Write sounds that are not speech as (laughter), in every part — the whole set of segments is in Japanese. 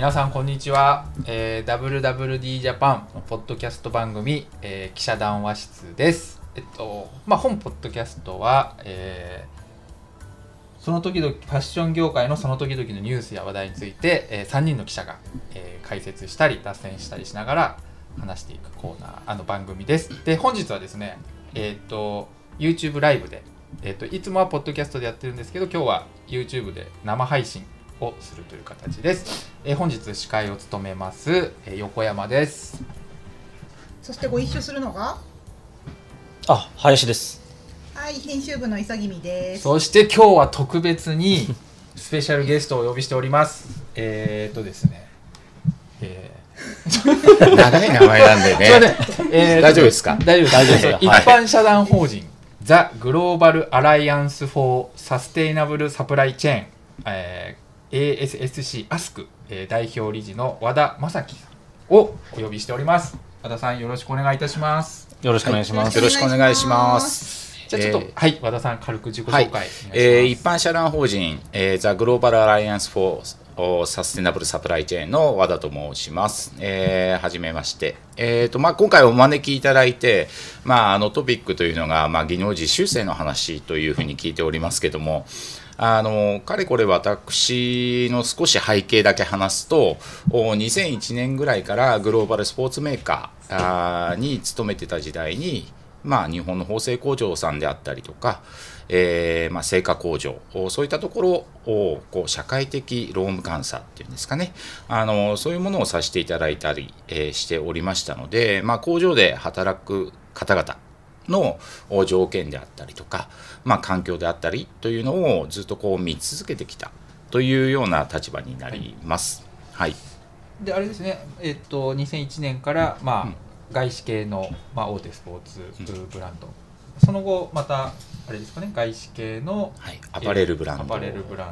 皆さんこんにちは、えー、WWD ジャパンのポッドキャスト番組、えー、記者談話室です。えっとまあ本ポッドキャストは、えー、その時々ファッション業界のその時々のニュースや話題について、えー、3人の記者が、えー、解説したり脱線したりしながら話していくコーナーあの番組です。で本日はですねえっ、と YouTube ライブでえーと、いつもはポッドキャストでやってるんですけど今日は YouTube で生配信をするという形です、えー、本日司会を務めます、えー、横山です。そしてご一緒するのが？あ林です。はい編集部の潔見です。そして今日は特別にスペシャルゲストをお呼びしております。えっ、ー、とですね。えー。(laughs) 長い名前なんでね。えー、大丈夫ですか？大丈夫です。一般社団法人、ザ・グローバル・アライアンス・フォー・サステイナブル・サプライチェーン、えー、ASSC アスク、えー、代表理事の和田正樹さんをお呼びしております。和田さんよろしくお願いいたします。よろしくお願いします、よろしくお願いします。じゃあちょっと、えー、はい和田さん軽く自己紹介、はい、えー、一般社団法人、えー、ザ・グローバル・アライアンス・フォーサステナブルサプライチェーンの和田と申します。えー、はじめまして。えーとまあ、今回お招きいただいて、まあ、あのトピックというのが、まあ、技能実習生の話というふうに聞いておりますけども、あのかれこれ私の少し背景だけ話すと2001年ぐらいからグローバルスポーツメーカーに勤めてた時代に、まあ、日本の縫製工場さんであったりとか、えーまあ、成果工場そういったところをこう社会的労務監査っていうんですかね。あのそういうものをさせていただいたり、えー、しておりましたので、まあ、工場で働く方々の条件であったりとか、まあ、環境であったりというのをずっとこう見続けてきたというような立場になります。はい、であれですね、えっと、2001年から、まあ、うん、外資系の、まあ、大手スポーツブランド、うん、その後またあれですかね。外資系の、はい、アパレルブランド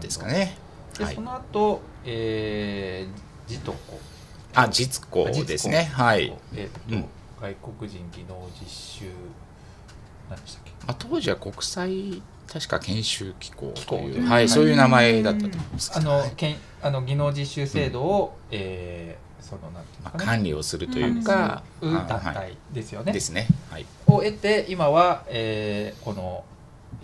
ですかね。で、その後、えー、ジトコ。あ実コですね。はい。えっと、うん、外国人技能実習何でしたっけ、まあ、当時は国際確か研修機構という、はい、そういう名前だったと思います。あの、けんあの技能実習制度を、うん、えー、そのなんていうか、ね、管理をするというか、団体ですよね。ですね。はい。を得て今は、えー、この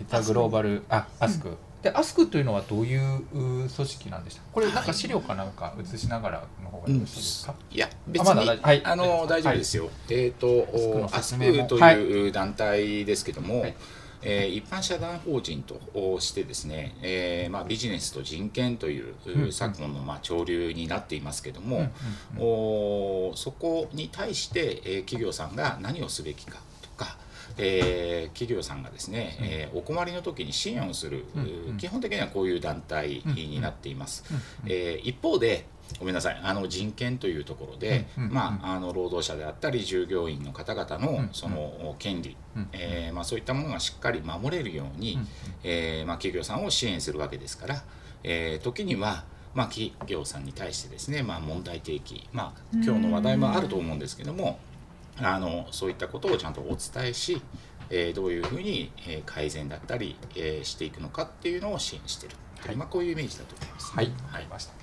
ザ・グローバルあアスク、うん、でアスクというのはどういう組織なんでした？これなんか資料かなんか映しながらの方がよろしいですか、うん、いや別に、ま、はい、あの大丈夫ですよ、はい、えっ、ー、とアスクという団体ですけども、はい。えー、一般社団法人としてですね、えーまあ、ビジネスと人権という昨今のまあ潮流になっていますけども、おそこに対して、えー、企業さんが何をすべきかえー、企業さんがですね、えー、お困りの時に支援をする、基本的にはこういう団体になっています。えー、一方でごめんなさいあの人権というところで、まあ、あの労働者であったり従業員の方々のその権利、えーまあ、そういったものがしっかり守れるように、えーまあ、企業さんを支援するわけですから、えー、時にはまあ、企業さんに対してですね、まあ、問題提起、まあ、今日の話題もあると思うんですけども、あのそういったことをちゃんとお伝えし、えー、どういうふうに、えー、改善だったり、えー、していくのかっていうのを支援している、はい、まあ、こういうイメージだと思います、はい、はい、ました。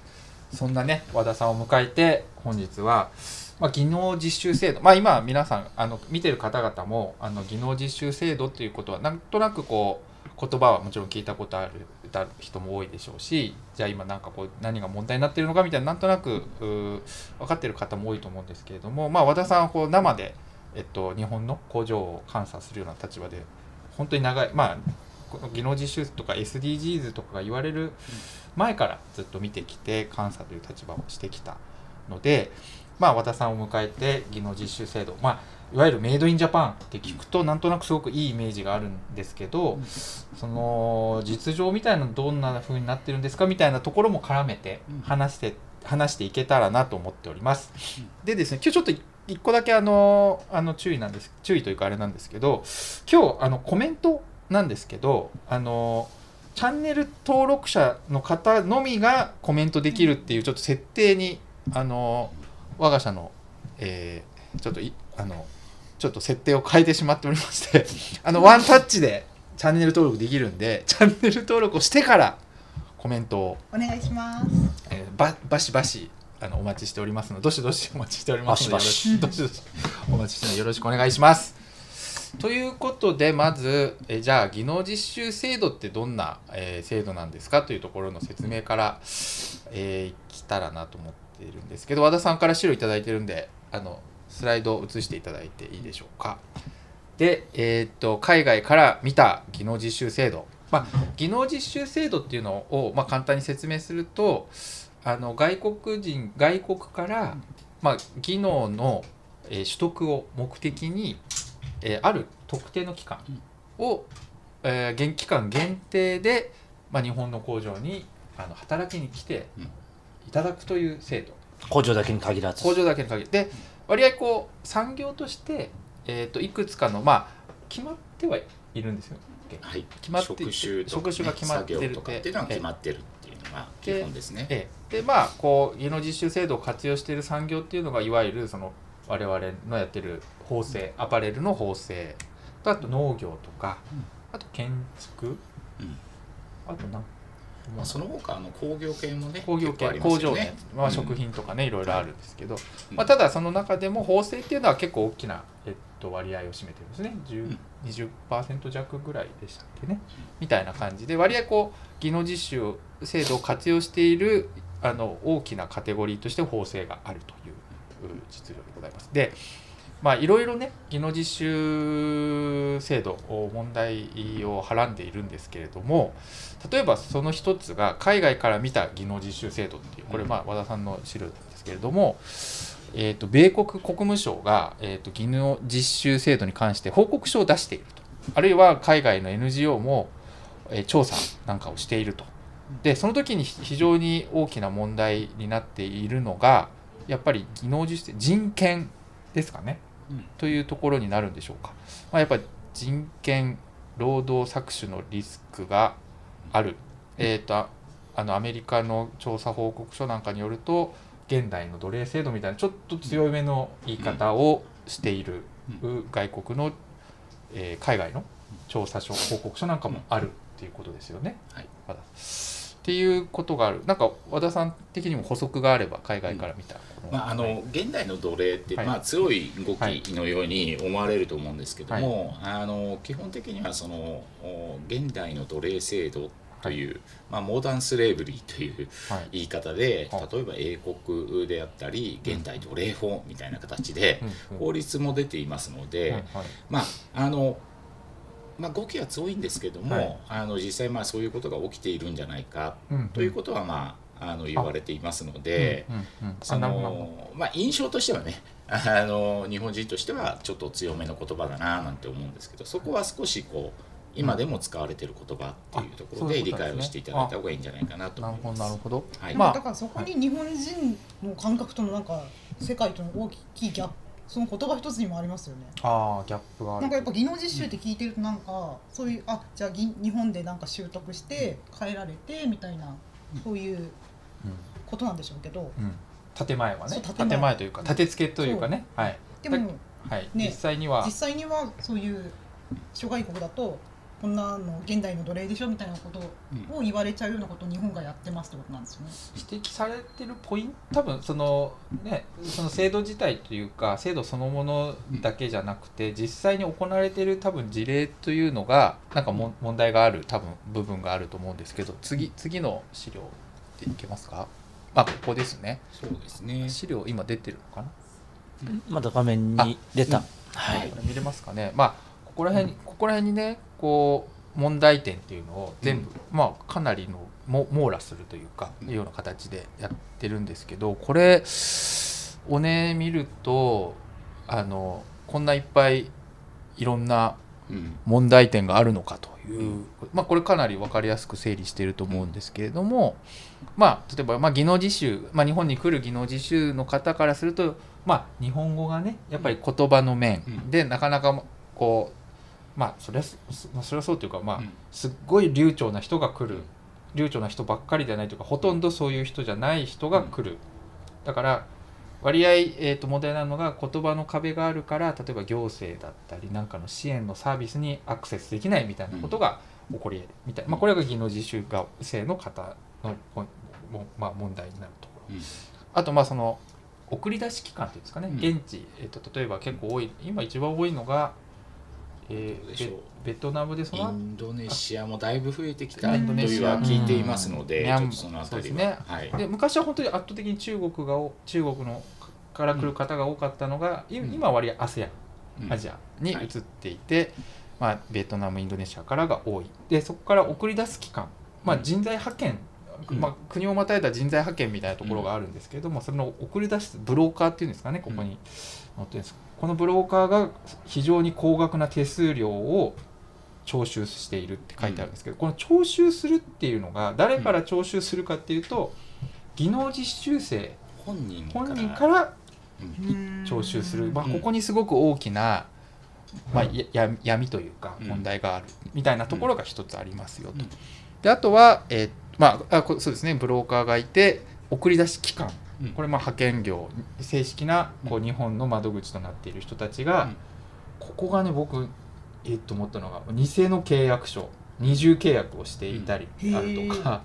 そんなね和田さんを迎えて本日は、まあ、技能実習制度、まあ、今皆さんあの見てる方々もあの技能実習制度っていうことはなんとなくこう言葉はもちろん聞いたことある人も多いでしょうしじゃあ今なんかこう何が問題になってるのかみたいななんとなく分かってる方も多いと思うんですけれども、まあ、和田さんはこう生で、えっと、日本の工場を監査するような立場で本当に長いまあこの技能実習とか SDGs とかが言われる前からずっと見てきて監査という立場をしてきたので、まあ、和田さんを迎えて技能実習制度、まあ、いわゆるメイドインジャパンって聞くとなんとなくすごくいいイメージがあるんですけど、その実情みたいなのどんな風になってるんですかみたいなところも絡めて話して、話していけたらなと思っております。でですね今日ちょっと一個だけあのあの注意なんです注意というかあれなんですけど今日あのコメントなんですけどあのチャンネル登録者の方のみがコメントできるっていうちょっと設定にあの我が社の、えー、ちょっとあのちょっと設定を変えてしまっておりまして (laughs) あのワンタッチでチャンネル登録できるんでチャンネル登録をしてからコメントをお願いします、えー、ばバシバシあのお待ちしておりますのでどしどしお待ちしておりますのでバシどしどしお待ちしてよろしくお願いします。ということでまずえじゃあ技能実習制度ってどんな、えー制度なんですか？というところの説明から、えーいきたらなと思っているんですけど和田さんから資料いただいてるんであのスライドを映していただいていいでしょうか。で、えーっと海外から見た技能実習制度、まあ、技能実習制度っていうのを、まあ、簡単に説明するとあの外国人外国から、まあ、技能の、えー取得を目的に、えーある特定の期間を、えー現期間限定で、まあ、日本の工場にあの働きに来てうんいただくという制度。工場だけに限らず。工場だけに限って割合こう産業として、えー、といくつかのまあ決まってはいるんですよ。はい、決まって職種職種が決まってるって。いうのは決まってるっていうのが基本ですね。ええ、でまあこう技能実習制度を活用している産業っていうのがいわゆるその我々のやってる縫製アパレルの縫製とあと農業とか、あと建築、うん。あとなんまあ、その他あの工業系もね工業系、ね。工場ね、まあ、うん。食品とかね、いろいろあるんですけど、うん。まあ、ただその中でも縫製っていうのは結構大きな、えっと、割合を占めてるんですね。10 20%弱ぐらいでしたっけね。みたいな感じで割合こう技能実習制度を活用しているあの大きなカテゴリーとして縫製があるというう実情でございます。でまあいろいろね技能実習制度問題をはらんでいるんですけれども例えばその一つが海外から見た技能実習制度っていうこれまあ和田さんの資料なんですけれども、えー、と米国国務省が、えー、と技能実習制度に関して報告書を出していると。あるいは海外の NGO も、えー調査なんかをしていると。でその時に非常に大きな問題になっているのがやっぱり技能実習人権ですかね、うんというところになるんでしょうか、まあ、やっぱり人権労働搾取のリスクがある、えー、とああのアメリカの調査報告書なんかによると現代の奴隷制度みたいなちょっと強めの言い方をしている外国の、えー海外の調査書報告書なんかもあるっていうことですよね。はい。っていうことがある。なんか和田さん的にも補足があれば海外から見た、こまあ、あの現代の奴隷って、はい。まあ、強い動きのように思われると思うんですけども、あの基本的にはそのお現代の奴隷制度という、まあ、モダンスレーブリーというはい。言い方では例えば英国であったり現代奴隷法みたいな形で法律も出ていますので、まああのまあ、語気は強いんですけども、はい。あの実際まあそういうことが起きているんじゃないかということはまああの言われていますので。うんうんうん。そのまあ、印象としてはね (laughs) あの日本人としてはちょっと強めの言葉だななんて思うんですけどそこは少しこう今でも使われている言葉っていうところで理解をしていただいた方がいいんじゃないかなとなるほ思います。どなるほど。はい。まあだからそこに日本人の感覚とのなんか世界との大きいギャップその言葉一つにもありますよね。ああギャップがある。なんかやっぱ技能実習って聞いてるとなんかそういうあじゃあぎ日本でなんか習得して帰られてみたいなそういうことなんでしょうけど建前はね。建前。というか建て付けというかね。はい。でもはい、ね。実際には。実際にはそういう諸外国だとこんなの現代の奴隷でしょみたいなことを言われちゃうようなことを日本がやってますってことなんですよね。指摘されてるポイント多分そのねその制度自体というか制度そのものだけじゃなくて実際に行われている多分事例というのがなんかも問題がある多分部分があると思うんですけど次次の資料でいけますか？あここですね。そうですね。資料今出てるのかな？まだ画面に出た、はい。これ見れますかね？まあここら辺に、ここら辺にねこう問題点っていうのを全部、まあかなりのも網羅するというか、うん。いうような形でやってるんですけどこれをね見るとあのこんないっぱいいろんなうん。問題点があるのかという、まあ、これかなり分かりやすく整理していると思うんですけれども、まあ、例えば、まあ、技能実習、まあ、日本に来る技能実習の方からすると、まあ、日本語がねやっぱり言葉の面うん。でなかなかこうまあそれはそれはそうというか、まあうん。すっごい流暢な人が来る。流暢な人ばっかりじゃないというかほとんどそういう人じゃない人が来る、だから割合、えー、と問題なのが言葉の壁があるから例えば行政だったりなんかの支援のサービスにアクセスできないみたいなことが起こり得るみたいな、まあ、これが技能実習生の方の、ももまあ、問題になるところ。うん。あとまあその送り出し期間っていうんですかね、うん。現地、えっと例えば結構多い今一番多いのが、えーベベトナムでそのインドネシアもだいぶ増えてきたとインドネシアいうは聞いていますので、うん。そのあたりは、ね。はい、で昔は本当に圧倒的に中国がお中国のから来る方が多かったのが、いうん。今は割合 ASEAN うん。アジアに移っていて、まあ、ベトナムインドネシアからが多い。でそこから送り出す期間、まあ、うん。人材派遣、うんまあ、国をまたいだ人材派遣みたいなところがあるんですけれども、それの送り出すブローカーっていうんですかねここに載ってるんです。このブローカーが非常に高額な手数料を徴収しているって書いてあるんですけど、この徴収するっていうのが誰から徴収するかっていうと技能実習生。本人から。徴収する、まあ、うんここにすごく大きな、まあ、やや闇というかうん。問題があるみたいなところが一つありますよと。うん。であとは、えーまあ、あこそうですね。ブローカーがいて送り出し機関。うん。これまあ派遣業正式なこううん日本の窓口となっている人たちが、うん。ここがね僕えっと思ったのが偽の契約書。二重契約をしていたりうん。あるとか、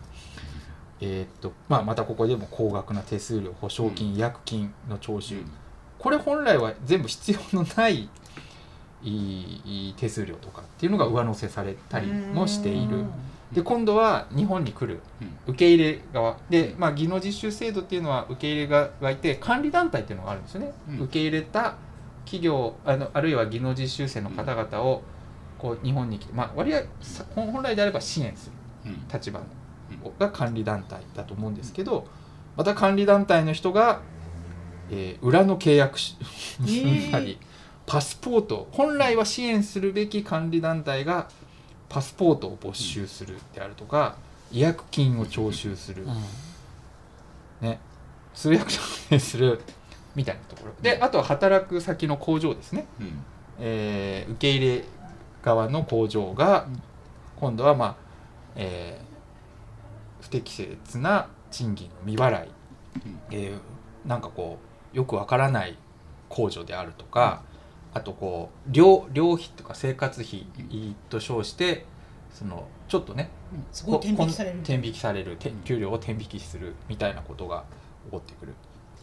えっとまあ、またここでも高額な手数料保証金、違約金の徴収、これ本来は全部必要のないいい手数料とかっていうのが上乗せされたりもしている。で今度は日本に来る。うん。受け入れ側。で、まあ、技能実習制度っていうのは受け入れ側がいて管理団体っていうのがあるんですよね、うん。受け入れた企業あのあるいは技能実習生の方々をこう日本に来て、まあ、割合さ本本来であれば支援するうん。立場が管理団体だと思うんですけどまた管理団体の人が、えー裏の契約し結んだり、パスポート本来は支援するべき管理団体がパスポートを没収するであるとか違約金を徴収する、ね。通訳者にするみたいなところ。であとは働く先の工場ですね、うん。えー受け入れ側の工場がうん。今度はまあ、えー不適切な賃金の未払い、うん。えーなんかこうよくわからない控除であるとか、あとこう寮寮費とか生活費と称してそのちょっとねすごい天引きされる。こ転引きされるて給料を転引きするみたいなことが起こってくる。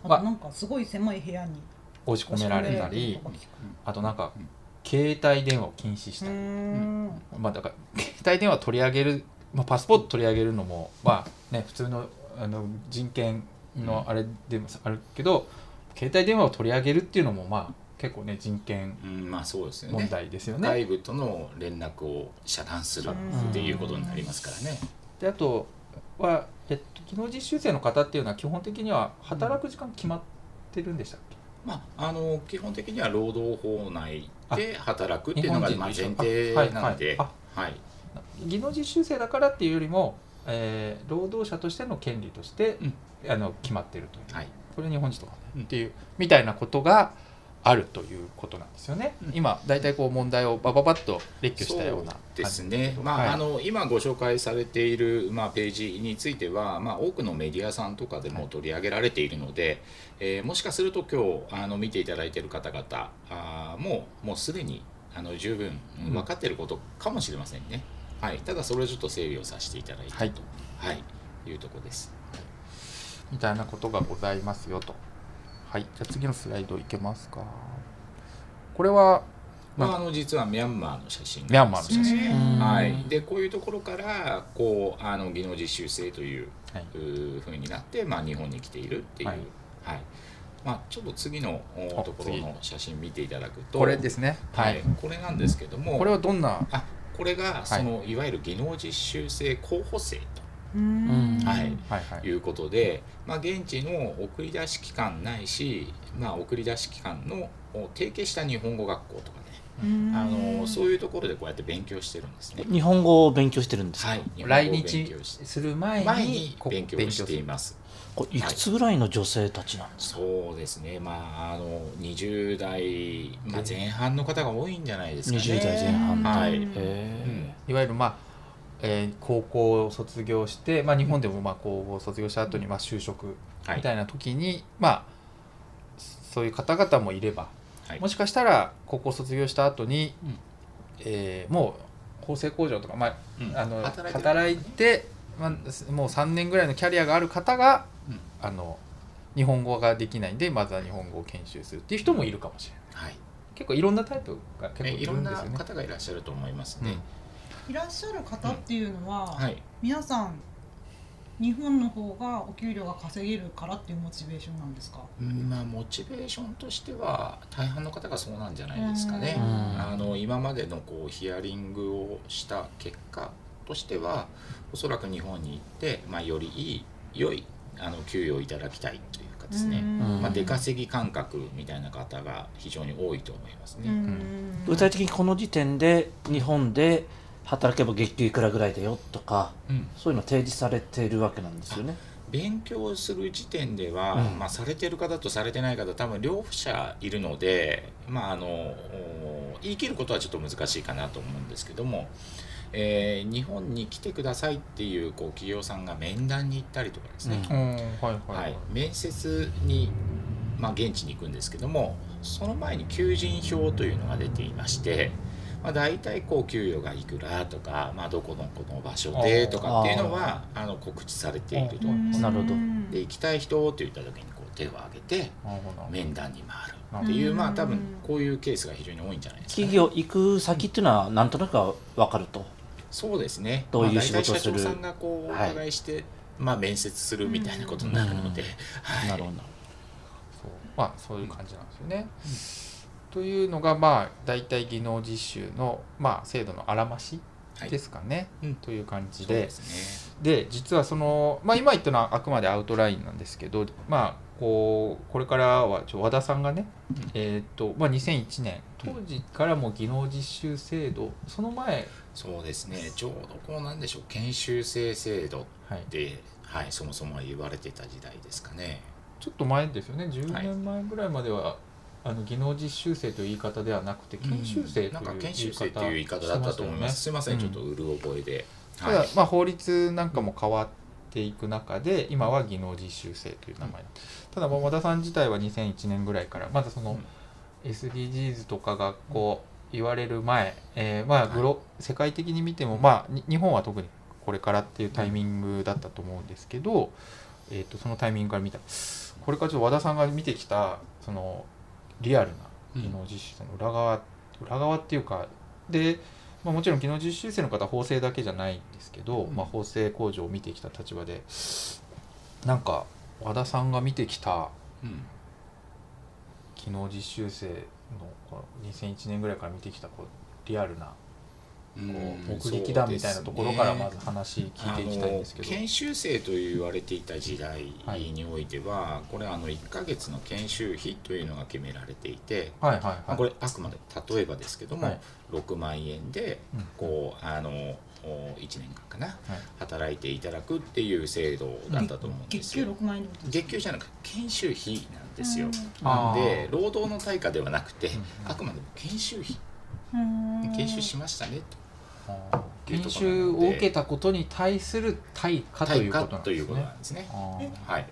あとなんかすごい狭い部屋に押し込められたりあとなんかうん携帯電話を禁止したり、うーん。まあだから (laughs) 携帯電話取り上げる、まあ、パスポート取り上げるのもまあね普通のあの人権のあれでもあるけど、携帯電話を取り上げるっていうのもまあ結構ね人権うんまあそうですよ問ね題ですよね。外部との連絡を遮断するっていうことになりますからね。であとは、えっと、技能実習生の方っていうのは基本的には働く時間決まってるんでしたっけ、まあ、あの基本的には労働法内で働くっていうのが前提なので、技能実習生だからっていうよりも、えー労働者としての権利として、あの決まってるという。はい。これ日本人とかうんね。っていうみたいなことがあるということなんですよね。うん。今大体こう問題をバババッと列挙したようなですね、まあはい。あの今ご紹介されている、まあ、ページについては、まあ、多くのメディアさんとかでも取り上げられているので、えーもしかすると今日あの見ていただいている方々あーももうすでにあの十分うんうん。分かっていることかもしれませんね、はい、ただそれをちょっと整理をさせていただいたはい。と、はい。いうところです。みたいなことがございますよと。はい、じゃあ次のスライドいけますか。これはまあ、あの実はミャンマーの写真ミャンマーの写真。うん。はい、でこういうところからこうあの技能実習生というはい。うーふうになって、まあ、日本に来ているっていう、ははい。いまあ、ちょっと次のところの写真見ていただくと。これですね。ははい。い。これなんですけども。これはどんなあこれがその、い、わゆる技能実習生候補生うーんはい。はいはい。ということで、まあ、現地の送り出し機関ないし、まあ、送り出し機関のお提携した日本語学校とかね。あのそういうところでこうやって勉強してるんですね。日本語を勉強してるんですか、はい、来日本語を勉日強して。する前に前にこ勉強しています。これいくつぐらいの女性たちなんですか、そうですね、まあ、あの20代、まあ、前半の方が多いんじゃないですかね。20代前半はい。うん。へいわゆるまあ、えー高校を卒業して、まあ、日本でもまあ高校を卒業した後にまあ就職はい。みたいな時に、まあそういう方々もいれば、はい。もしかしたら高校卒業した後に、うん。えーもう縫製工場とか、まあうん。あの働いてる。働いて、まあ、もう3年ぐらいのキャリアがある方が、うん。あの日本語ができないんでまずは日本語を研修するっていう人もいるかもしれない、はい、結構いろんなタイプが結構いるんですよね。方がいらっしゃると思いますね、うん、いらっしゃる方っていうのは、うんはい、皆さん日本の方がお給料が稼げるからっていうモチベーションなんですか、まあ、モチベーションとしては大半の方がそうなんじゃないですかね。あの今までのこうヒアリングをした結果としてはおそらく日本に行って、まあ、よりいい良いあの給与をいただきたいというかですね、まあ、出稼ぎ感覚みたいな方が非常に多いと思いますね。具体的にこの時点で日本で働けば月給いくらぐらいだよとか、うん、そういうの提示されているわけなんですよね。勉強する時点では、うん、まあ、されてる方とされてない方多分両者いるので、まあ、あの言い切ることはちょっと難しいかなと思うんですけども、えー、日本に来てくださいっていうこう企業さんが面談に行ったりとかですね、はい。面接に、まあ、現地に行くんですけどもその前に求人票というのが出ていまして。まあ、大体こう給与がいくらとか、まあ、どこのこの場所でとかっていうのはあの告知されていると。思います。なるほど。で行きたい人って言った時にこう手を挙げて面談に回るっていうまあ多分こういうケースが非常に多いんじゃないですか、ね、企業行く先っていうのはなんとなくは分かると。そうですね。どういう仕事をする、まあ、社長さんがこうお伺いして、はい、まあ、面接するみたいなことになるので、はい、なるほど。そう。まあそういう感じなんですよね。うんというのがまあ大体技能実習の、まあ、制度のあらましですかね、はい、という感じで。で、ね、実はその、まあ、今言ったのはあくまでアウトラインなんですけど、まあ、こうこれからはちょ和田さんがね、うん、えーとまあ、2001年当時からも技能実習制度、その前そうですね。ちょうどこうなんでしょう。研修生制度で、はい、はい、そもそも言われてた時代ですかね。ちょっと前ですよね。10年前ぐらいまではあの技能実習生という言い方ではなくて研修生という言い方、研修生という言い方だったと思います。すみません、ちょっとうる覚えで。ただ、まあ法律なんかも変わっていく中で、今は技能実習生という名前。ただ和田さん自体は2001年ぐらいからまだその SDGs とかがこう言われる前、えー、まあグロ世界的に見てもまあ日本は特にこれからっていうタイミングだったと思うんですけど、えー、とそのタイミングから見た。これからちょっと和田さんが見てきたそのリアルな技能実習生の裏側、うん、裏側っていうかで、まあ、もちろん技能実習生の方は法制だけじゃないんですけど、うん、まあ、法制工場を見てきた立場でなんか和田さんが見てきた、うん、技能実習生のこの2001年ぐらいから見てきたこうリアルなこう目撃談みたいなところからまず話聞いていきたいんですけど、ね、研修生と言われていた時代においては、はい、これあの1か月の研修費というのが決められていて、はいはいはい、これあくまで例えばですけども、はい、6万円でこう、あの1年間かな、はい、働いていただくっていう制度だったと思うんですよ。月給6万円月給じゃなくて研修費なんですよ。なんで労働の対価ではなくて、あくまでも研修費。研修しましたねと。研修を受けたことに対する対価ということなんですね。はい。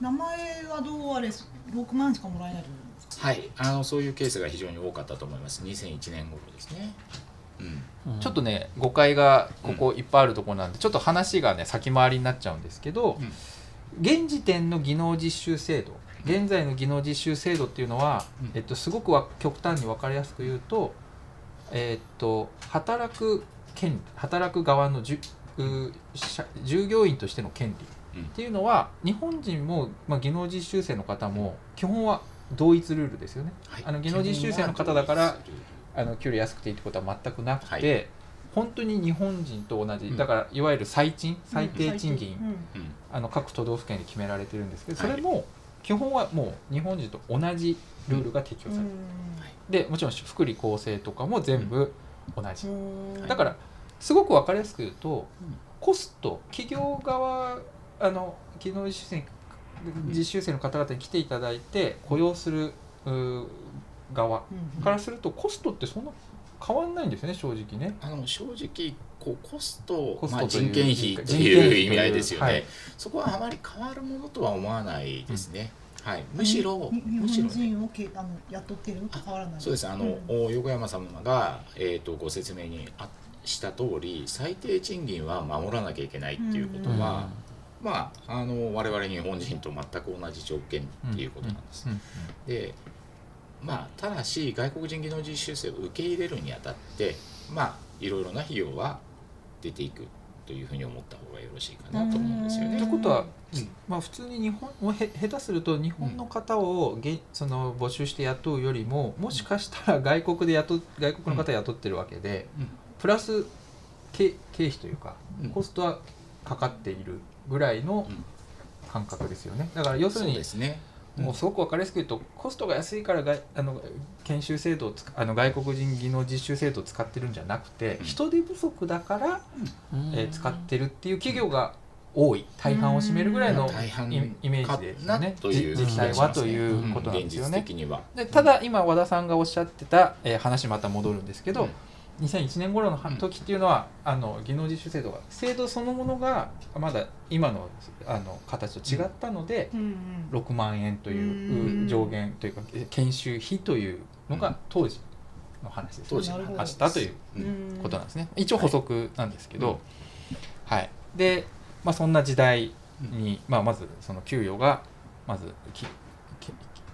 名前はどうあれ6万しかもらえないはい、あのそういうケースが非常に多かったと思います。2001年頃ですね。うん、ちょっとね誤解がここいっぱいあるところなんで、ちょっと話がね先回りになっちゃうんですけど、うん、現時点の技能実習制度現在の技能実習制度っていうのは、うん、えっと、すごくは極端に分かりやすく言うとえー、っと働く権働く側のじゅ従業員としての権利っていうのは、日本人も、まあ、技能実習生の方も基本は同一ルールですよね。はい、あの技能実習生の方だからあの給料安くていいってことは全くなくて、はい、本当に日本人と同じだからいわゆる最賃最低賃金、うん、あの各都道府県で決められてるんですけどそれも基本はもう日本人と同じルールが適用される。でもちろん福利厚生とかも全部同じ、だからすごく分かりやすく言うと、コスト企業側あの技能実習生実習生の方々に来ていただいて雇用する側からするとコストってそん。な変わんないんですね正直ね。あの正直こうコストコスト、まあ、人件費っていう意味合いですよね、はい、そこはあまり変わるものとは思わないですね。はい、むしろむしろ、ね、をけあの雇ってるのと変わらない。そうです。あの、うん、横山様が、えーと、ご説明にあした通り最低賃金は守らなきゃいけないっていうことは、まあ、あの我々日本人と全く同じ条件っていうことなんです。でまあ、ただし外国人技能実習生を受け入れるにあたってまあいろいろな費用は出ていくというふうに思った方がよろしいかなと思うんですよね。ということは、まあ、普通に日本もへ下手すると日本の方をげ、うん、その募集して雇うよりももしかしたら外国で雇外国の方雇ってるわけで、うん、プラス経経費というか、コストはかかっているぐらいの感覚ですよね。だから要するに、ね、もうすごく分かりやすく言うとコストが安いからがあの研修制度をあの外国人技能実習制度を使ってるんじゃなくて、人手不足だから、えー、使ってるっていう企業が多い。大半を占めるぐらいのイメージですよね。実際はということなんですよね。でただ今和田さんがおっしゃってた、えー、話また戻るんですけど、2001年頃の時っていうのは、あの技能実習制度が制度そのものがまだ今のあの形と違ったので、うん6万円という上限というか研修費というのが当時の話です、当時あったということなんですね。一応補足なんですけど、はい、はい、で、まあ、そんな時代に、まあ、まずその給与がまずき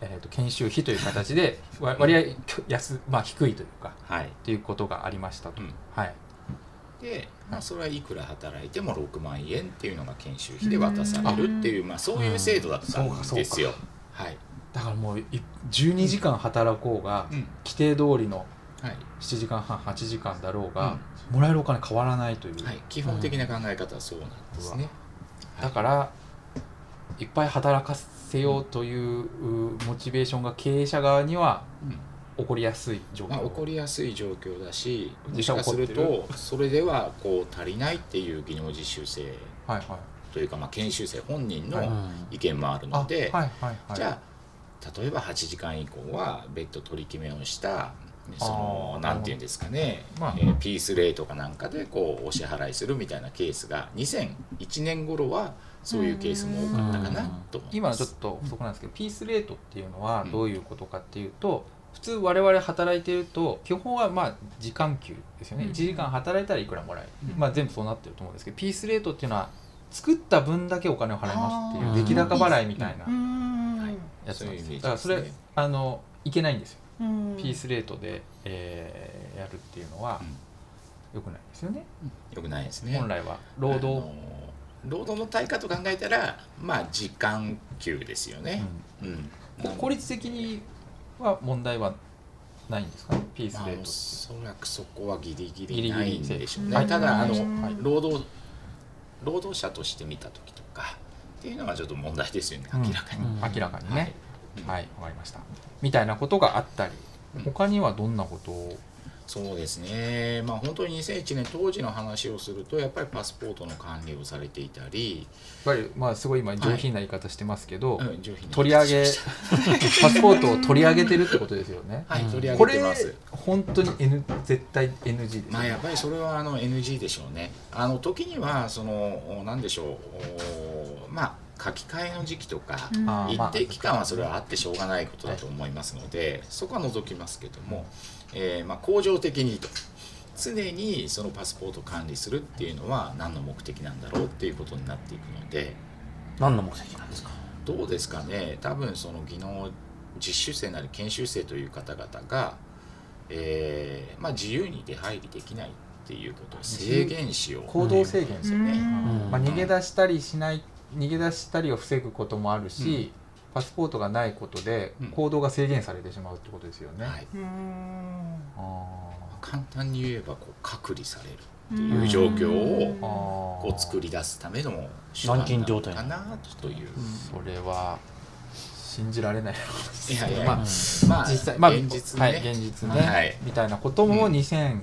えーと、研修費という形で割合安、まあ、低いというか、はい、ということがありましたと。うん、はい、で、まあ、それはいくら働いても6万円っていうのが研修費で渡されるっていう、まあ、そういう制度だったんですよ。はい、だからもう12時間働こうが、うん、規定通りの7時間半8時間だろうが、うん、もらえるお金変わらないという、はい、基本的な考え方はそうなんですね。だから、いっぱい働かせようというモチベーションが経営者側には起こりやすい状況、まあ、起こりやすい状況だしもしかするとそれではこう足りないっていう技能実習生というかまあ研修生本人の意見もあるのでじゃあ例えば8時間以降は別途取り決めをしたそのなんていうんですかね、まあ。えー、ピースレートかなんかでこうお支払いするみたいなケースが2001年頃はそういうケースも多かったかなと今ちょっと補足なんですけど、ピースレートっていうのはどういうことかっていうと、普通我々働いてると基本はまあ時間給ですよね、1時間働いたらいくらもらえる、まあ、全部そうなってると思うんですけどピースレートっていうのは作った分だけお金を払いますっていう出来高払いみたいなやつなんですよ。だからそれあのいけないんですよ、ピースレートで、えー、やるっていうのは、よくないですよね、よくないですね。本来は。労働労働の対価と考えたらまあ時間給ですよね、うん、うん、効率的には問題はないんですか？ねピースレート、まあ、おそらくそこはギリギリないんでしょうね。ただあの、はい、労働労働者として見た時とかっていうのはちょっと問題ですよね。明らかに、うん、明らかにね。はい。わ、はい、かりました。みたいなことがあったり。他にはどんなことをそうですね、まあ、本当に2001年当時の話をするとやっぱりパスポートの管理をされていたりやっぱりまあすごい今上品な言い方してますけど、はいうん、取り上げ (laughs) パスポートを取り上げてるってことですよね。はい、取り上げてます本当に、N、絶対 NG です、ね、まあ、やっぱりそれはあの NG でしょうね。あの時にはその何でしょうまあ書き換えの時期とか、うん、一定期間はそれはあってしょうがないことだと思いますので、そこは除きますけども。えー、まあ、恒常的にと。常にそのパスポートを管理するっていうのは何の目的なんだろうっていうことになっていくので。何の目的なんですか？どうですかね？多分その技能実習生なり研修生という方々が、えーまあ、自由に出入りできないっていうこと。を制限しよう行動制限ですよね、まあ、逃げ出したりしない逃げ出したりを防ぐこともあるし、うんパスポートがないことで行動が制限されてしまうってことですよね。はい、簡単に言えばこう隔離されるっていう状況をこう作り出すための手段なのかなという。それは信じられないいやいや、まあ、まあ、実際、まあ、現実ね、はい、現実ね、はい、みたいなことも2000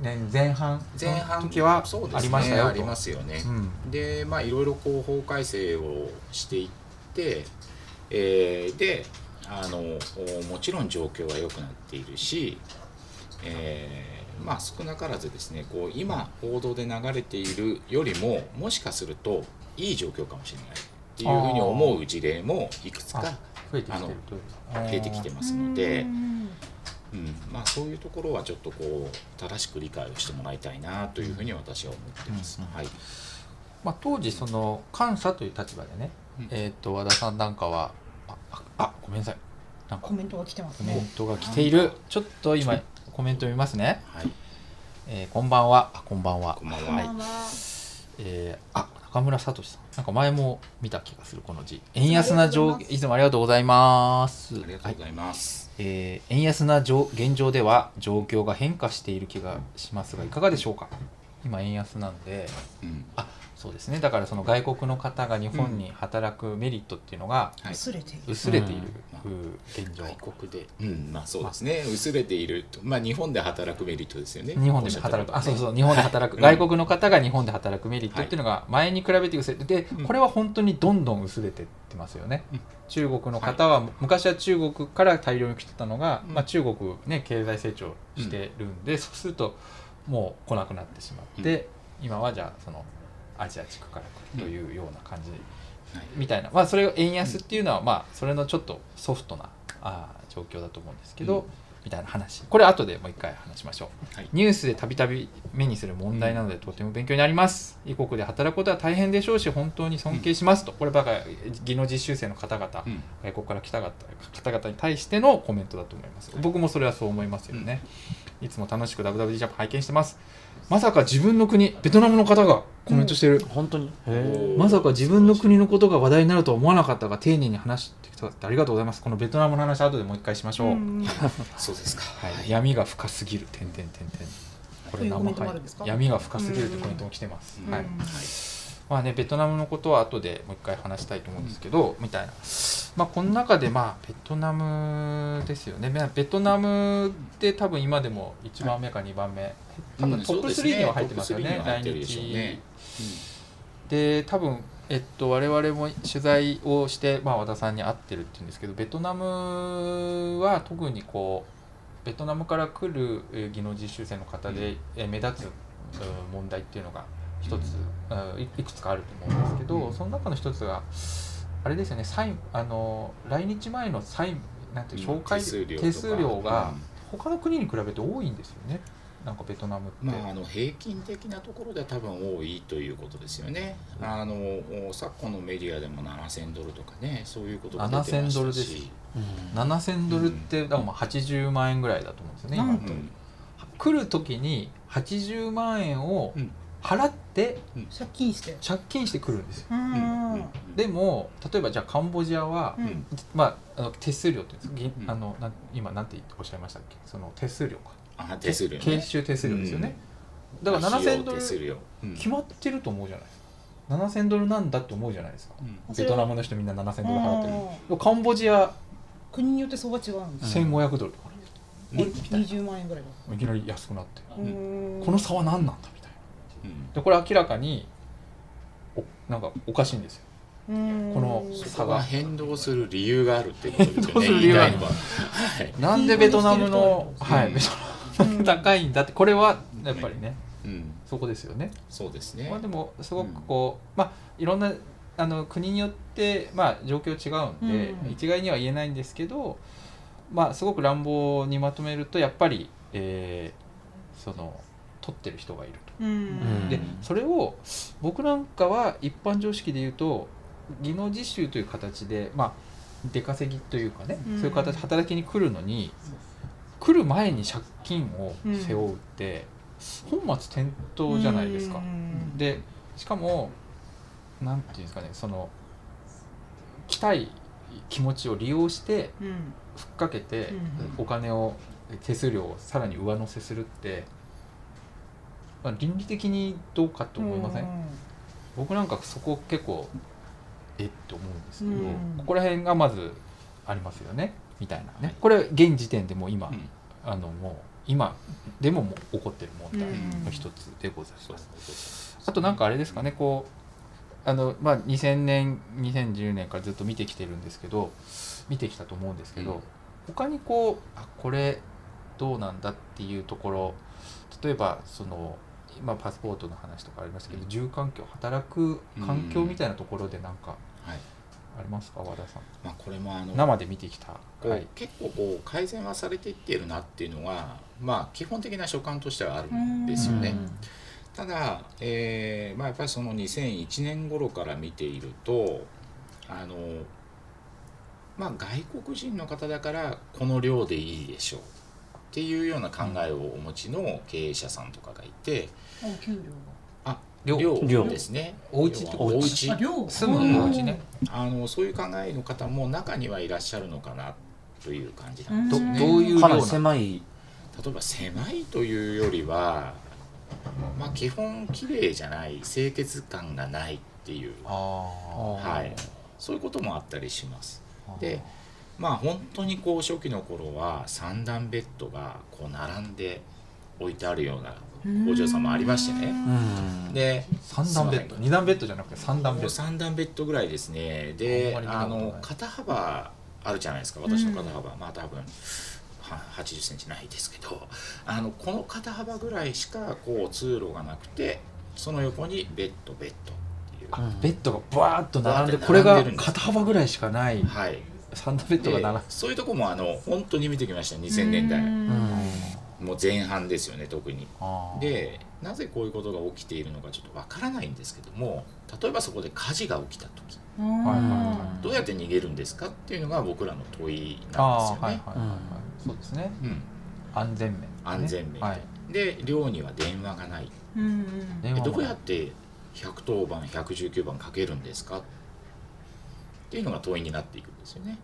年前半前半時はありましたよ、ね、ありますよね。うん、でまあいろいろこう法改正をしていってえー、であのもちろん状況は良くなっているし、えー、まあ少なからずですねこう今報道で流れているよりももしかするといい状況かもしれない。っていうふうに思う事例もいくつか増えてきてますので。うん。まあ、そういうところはちょっとこう正しく理解をしてもらいたいなというふうに私は思ってます。はい。まあ、当時その監査という立場でね、うん、えっ、と和田さんなんかはああごめんなさい。なんかコメントが来てますね。コメントが来ている。ちょっと今コメント見ますね、はい、えー、こんばんは。あこんばんは。こんばんは、はい、えー、あ中村聡さん。なんか前も見た気がするこの字。円安な状いつもありがとうございます。ありがとうございます、はい、えー、円安な状現状では状況が変化している気がしますがいかがでしょうか？今円安なんで、うん、あそうですね。だからその外国の方が日本に働くメリットっていうのが薄れている、薄れている現状、外国で、うん。まあ、そうですね。薄れている。まあ日本で働くメリットですよね。日本で働く、あそうそう。日本で働く、外国の方が日本で働くメリットっていうのが前に比べて薄れてでこれは本当にどんどん薄れてってますよね、中国の方は、昔は中国から大量に来てたのが、まあ、中国ね経済成長してるんで、そうするともう来なくなってしまって、今はじゃあそのアジア地区から来るというような感じ、みたいな、まあ、それを円安っていうのは、まあ、それのちょっとソフトなあ状況だと思うんですけど、みたいな話。これ後でもう一回話しましょう、はい、ニュースでたびたび目にする問題なのでとても勉強になります。異国で働くことは大変でしょうし本当に尊敬しますと、こればか技能実習生の方々、うん、外国から来た方々に対してのコメントだと思います、僕もそれはそう思いますよね、いつも楽しく WWD ジャパン拝見してますまさか自分の国ベトナムの方がコメントしてる、うん、本当に？まさか自分の国のことが話題になるとは思わなかったが丁寧に話してくださってありがとうございます。このベトナムの話後でもう一回しましょう、う (laughs) そうですか、はい、闇が深すぎる。点々点々これ生配闇が深すぎるってコメントも来てます、はい、はいまあね、ベトナムのことは後でもう一回話したいと思うんですけど、みたいな、まあ、この中で、まあ、ベトナムですよね。ベトナムって多分今でも1番目か2番目、多分トップ3には入ってますよね、来日、で多分えっと、我々も取材をして、まあ、和田さんに会ってるっていうんですけどベトナムは特にこうベトナムから来る技能実習生の方で目立つ問題っていうのが一つ、うん、いくつかあると思うんですけど、その中の一つがあれですよね債あの来日前の債なんて紹介手数料が他の国に比べて多いんですよね。なんかベトナムって、まあ、あの平均的なところで多分多いということですよね。あの昨今のメディアでも7000ドルとかねそういうことが出てましたし。7000ドルってだからまあ80万円ぐらいだと思うんですよね、今、うん、来る時に80万円を払って借金して。借金してくるんですよ、でも例えばじゃあカンボジアは、まあ、あの手数料っていうんですあのな今なんておっしゃいましたっけ？その手数料か。あ手数料、研修手数料ですよね、だから7000ドル決まってると思うじゃないですか。7000ドルなんだって思うじゃないですか、ベトナムの人みんな7000ドル払ってるカンボジア国によって相場違うんです1500ドルとか、ね、20万円ぐらいいきなり安くなって。この差は何なんだでこれ明らかにおなんかおかしいんですよ。この差が。変動する理由があるってことですよね。理由が (laughs) なんでベトナムの、はい、ベトナム高いんだってこれはやっぱりね、うん、そこですよね。そうですね。まあでもすごくこう、まあいろんなあの国によってまあ状況違うんで、一概には言えないんですけど、まあすごく乱暴にまとめるとやっぱり、えー、その取ってる人がいると。でそれを僕なんかは一般常識で言うと技能実習という形でまあ出稼ぎというかね、そういう形で働きに来るのに来る前に借金を背負うって、本末転倒じゃないですか。でしかもなんていうんですかねその来たい気持ちを利用してふっかけてお金を手数料をさらに上乗せするってまあ、倫理的にどうかと思いません、うん、僕なんかそこ結構えって思うんですけど、うん、ここら辺がまずありますよね？みたいなね。これ現時点でも今、うん、あのもう今でもも起こってる問題の一つでございます。あとなんかあれですかね？こうあの、まあ、2000年2010年からずっと見てきてるんですけど見てきたと思うんですけど、うん、他にこうあこれどうなんだっていうところ例えばその今パスポートの話とかありましたけど、住環境働く環境みたいなところで何かありますか、和田さん、まあ、これもあの生で見てきた、はい、結構こう改善はされていっているなっていうのが、まあ、基本的な所感としてはあるんですよね。ただ、えーまあ、やっぱりその2001年頃から見ているとあの、まあ、外国人の方だからこの量でいいでしょうっていうような考えをお持ちの経営者さんとかがいて、お給料あ量。量。ですね。お家ってお家。住むお家ね、あのそういう考えの方も中にはいらっしゃるのかなという感じなんどですね。どういうかなり量な狭い。例えば狭いというよりは、まあ、基本綺麗じゃない清潔感がないっていう、あはい、そういうこともあったりします。でまあ本当にこう初期の頃は三段ベッドがこう並んで置いてあるような工場さんもありましてね。うん。で三段ベッド。二段ベッドじゃなくて三段ベッド。3段ベッドぐらいですね。であの肩幅あるじゃないですか。私の肩幅、まあ多分は80センチないですけど。あのこの肩幅ぐらいしかこう通路がなくてその横にベッドベッドっていう、うんベッドがバーッと並んでこれが肩幅ぐらいしかない。はい。三段ベッドが並んでそういうとこもあの本当に見てきました。2000年代うんもう前半ですよね特に。でなぜこういうことが起きているのかちょっとわからないんですけども例えばそこで火事が起きた時。どうやって逃げるんですかっていうのが僕らの問いあなんですよね。ーはいはいはいはい。そうですね。うん。安全面ね。安全面。はい。で寮には電話がない。うんうん。どうやって110番119番かけるんですかっていうのが問いになっていくんですよね。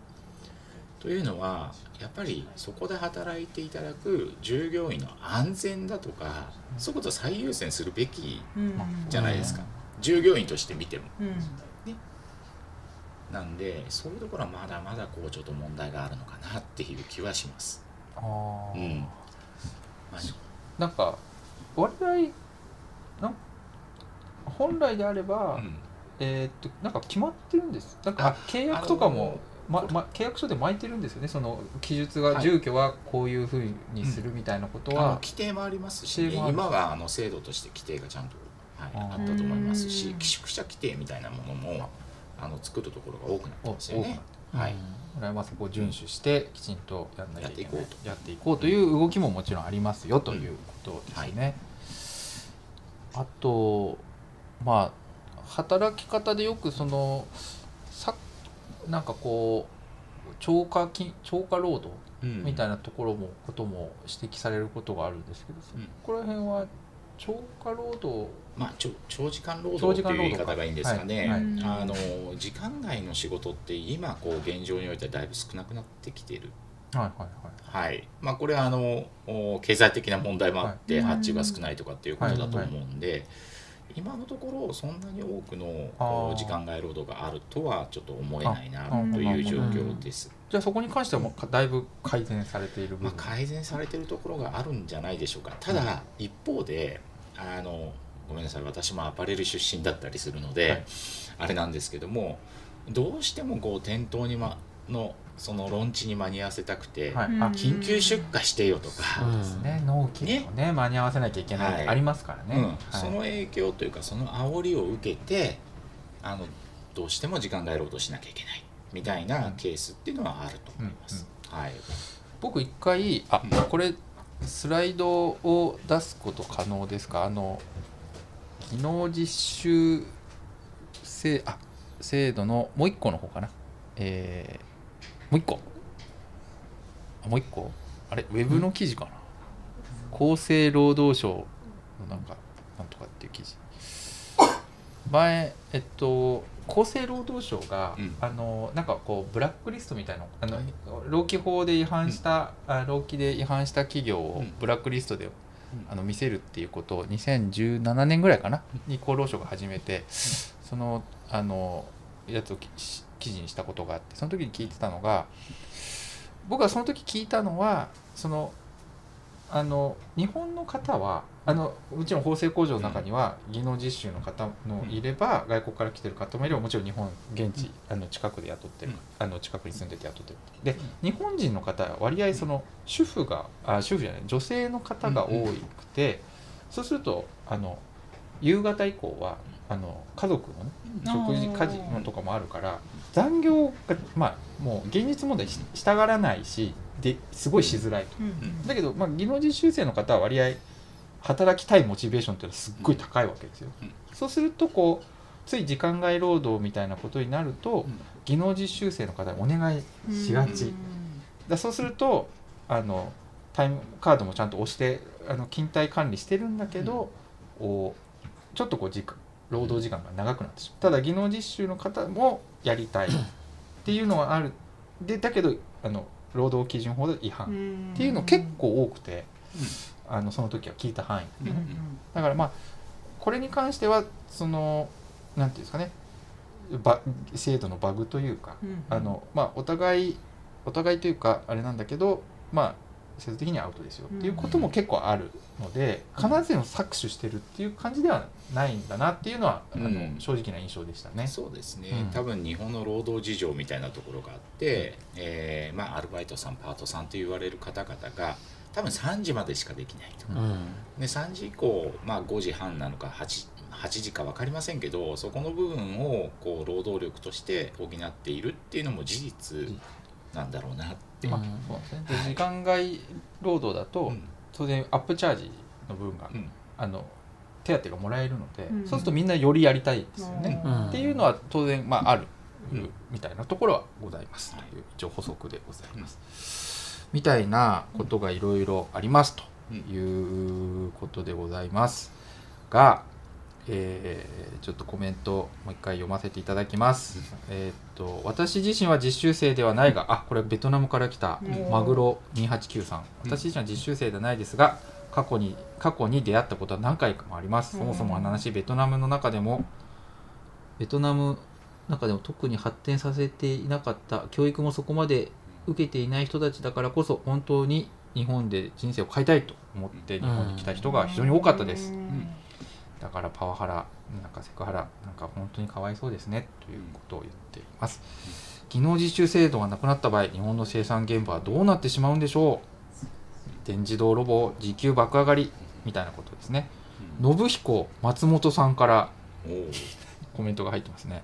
というのはやっぱりそこで働いていただく従業員の安全だとかそういうことを最優先するべきうんじゃないですか。従業員として見ても。うん。なんでそういうところはまだまだこうちょっと問題があるのかなっていう気はします。あー。うん。まあなんか我々なん本来であれば、うん。えーっとなんか決まってるんです。なんかあ契約とかもまま、契約書で巻いてるんですよね。その記述が、はい。住居はこういうふうにするみたいなことあのは、規定もありますし、規定もある。今はあの制度として規定がちゃんと、はい、あったと思いますしうん寄宿舎規定みたいなものもあの作るところが多くなってますよね。おはい、これはこを遵守してきちんとやんなきゃいけない。やっていこうやっていこうという動きももちろんありますよということですね。あとまあ働き方でよくそのさなんかこう超過勤超過労働うん。みたいなところもことも指摘されることがあるんですけど、そうん。こら辺は超過労働まあ、ちょ長時間労働という言い働方がいいんですかね、はいはい。あの時間外の仕事って今こう現状においてはだいぶ少なくなってきている。はいはいはい。はい。まあ、これはあのお経済的な問題もあって、はい。発注が少ないとかっていうことだと思うんで、今のところそんなに多くの時間外労働があるとはちょっと思えないなあという状況です。じゃあそこに関してはもうだいぶ改善されている部まあ、分、改善されてるところがあるんじゃないでしょうか。ただ一方であのごめんなさい。私もアパレル出身だったりするので、はい。あれなんですけどもどうしてもこう店頭に、ま、のそのロンチに間に合わせたくて、はい、緊急出荷してよとか、そうですね。納期もね間に合わせなきゃいけない、はい。ありますからね、うん。はい。その影響というかその煽りを受けてあのどうしても時間外労働しなきゃいけないみたいなケースっていうのはあると思います。はい、僕一回あうん。これスライドを出すこと可能ですか？あの技能実習制あ制度のもう一個の方かな？えーもう一個。あもう一個？あれ？ウェブの記事かな、厚生労働省のなんかなんとかっていう記事。前えっと厚生労働省が、うん。あのなんかこうブラックリストみたいなあの、はい。労基法で違反した、あ労基で違反した企業をうん。ブラックリストで、あの見せるっていうことを2017年ぐらいかな？に厚労省が始めて、そのあのやつを記事にしたことがあってその時に聞いてたのが僕はその時聞いたのはそのあの日本の方はあのもちろん縫製工場の中には技能実習の方もいれば、外国から来てる方もいればもちろん日本現地あの近くで雇ってる、うん。あの近くに住んでて雇ってる。で日本人の方は割合その主婦があ主婦じゃない女性の方が多くて、そうするとあの夕方以降はあの家族のね食事家事のとかもあるから残業がまあもう現実問題ししたがらないしですごいしづらいと。うん。だけど、まあ、技能実習生の方は割合働きたいモチベーションっていうのはすっごい高いわけですよ。そうするとこうつい時間外労働みたいなことになると、技能実習生の方にお願いしがち。だそうするとあのタイムカードもちゃんと押してあの勤怠管理してるんだけど、うん、おちょっとこう時間労働時間が長くなってしまう。ただ技能実習の方もやりたいっていうのはある。でだけどあの労働基準法で違反。っていうの結構多くて、あのその時は聞いた範囲。だからまあこれに関してはそのなんていうんですかね。バ制度のバグというか、あのまあお互いお互いというかあれなんだけどまあ制度的にはアウトですよっていうことも結構あるので、必ずしも搾取してるっていう感じではないんだなっていうのは、あの正直な印象でしたね。そうですね、うん、多分日本の労働事情みたいなところがあって、えー、まあ、アルバイトさんパートさんと言われる方々が多分3時までしかできないと、うん、で3時以降、まあ、5時半なのか 8, 8時か分かりませんけどそこの部分をこう労働力として補っているっていうのも事実なんだろうなって、まあそう時間外労働だと、当然アップチャージの分が、あの手当がもらえるので、そうするとみんなよりやりたいですよね、っていうのは当然、まあ、ある、みたいなところはございます、という一応補足でございます、みたいなことがいろいろありますということでございますが、えー、ちょっとコメントもう一回読ませていただきます。えっと私自身は実習生ではないが、あこれベトナムから来たマグロ289さん。私自身は実習生ではないですが、過去に過去に出会ったことは何回かもあります。そもそも話ベトナムの中でもベトナム中でも特に発展させていなかった教育もそこまで受けていない人たちだからこそ本当に日本で人生を変えたいと思って日本に来た人が非常に多かったです。うんだからパワハラなんかセクハラなんか本当にかわいそうですねということを言っています、技能実習制度がなくなった場合日本の生産現場はどうなってしまうんでしょう？全自動ロボ時給爆上がりみたいなことですね、信彦松本さんからコメントが入ってますね、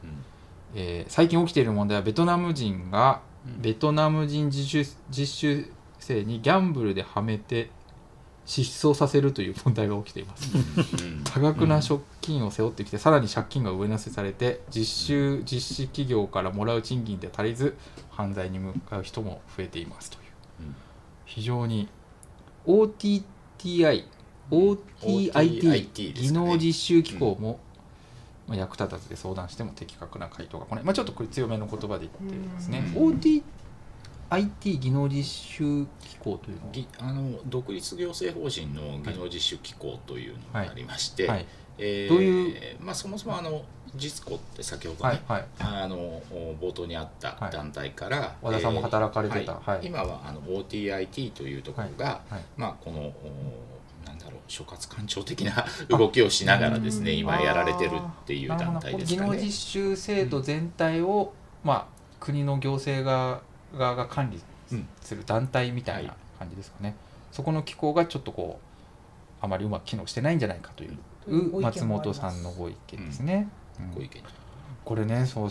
えー、最近起きている問題はベトナム人がベトナム人実習実習生にギャンブルではめて失踪させるという問題が起きています。多額な借金を背負ってきてさらに借金が上乗せされて実習実施企業からもらう賃金で足りず犯罪に向かう人も増えていますという。非常に OTTI OTIT 技能実習機構も、ま役立たずで相談しても的確な回答が来ない、まあ、ちょっとこれ強めの言葉で言っていますね。OTT IT 技能実習機構というの？あの独立行政法人の技能実習機構というのがありまして、はい。はい、えー、どういう、まあ、そもそもあの実子って先ほどね、はいはい、あの冒頭にあった団体から、はい、和田さんも働かれてた、はい。今はあの OTIT というところが、まあ、このなんだろう所轄官庁的な (laughs) 動きをしながらですね今やられてるっていう団体ですかね。技能実習制度全体を、まあ、国の行政が側が管理する団体みたいな感じですかね、そこの機構がちょっとこうあまりうまく機能してないんじゃないかという松本さんのご意見ですね。ご意見これねそう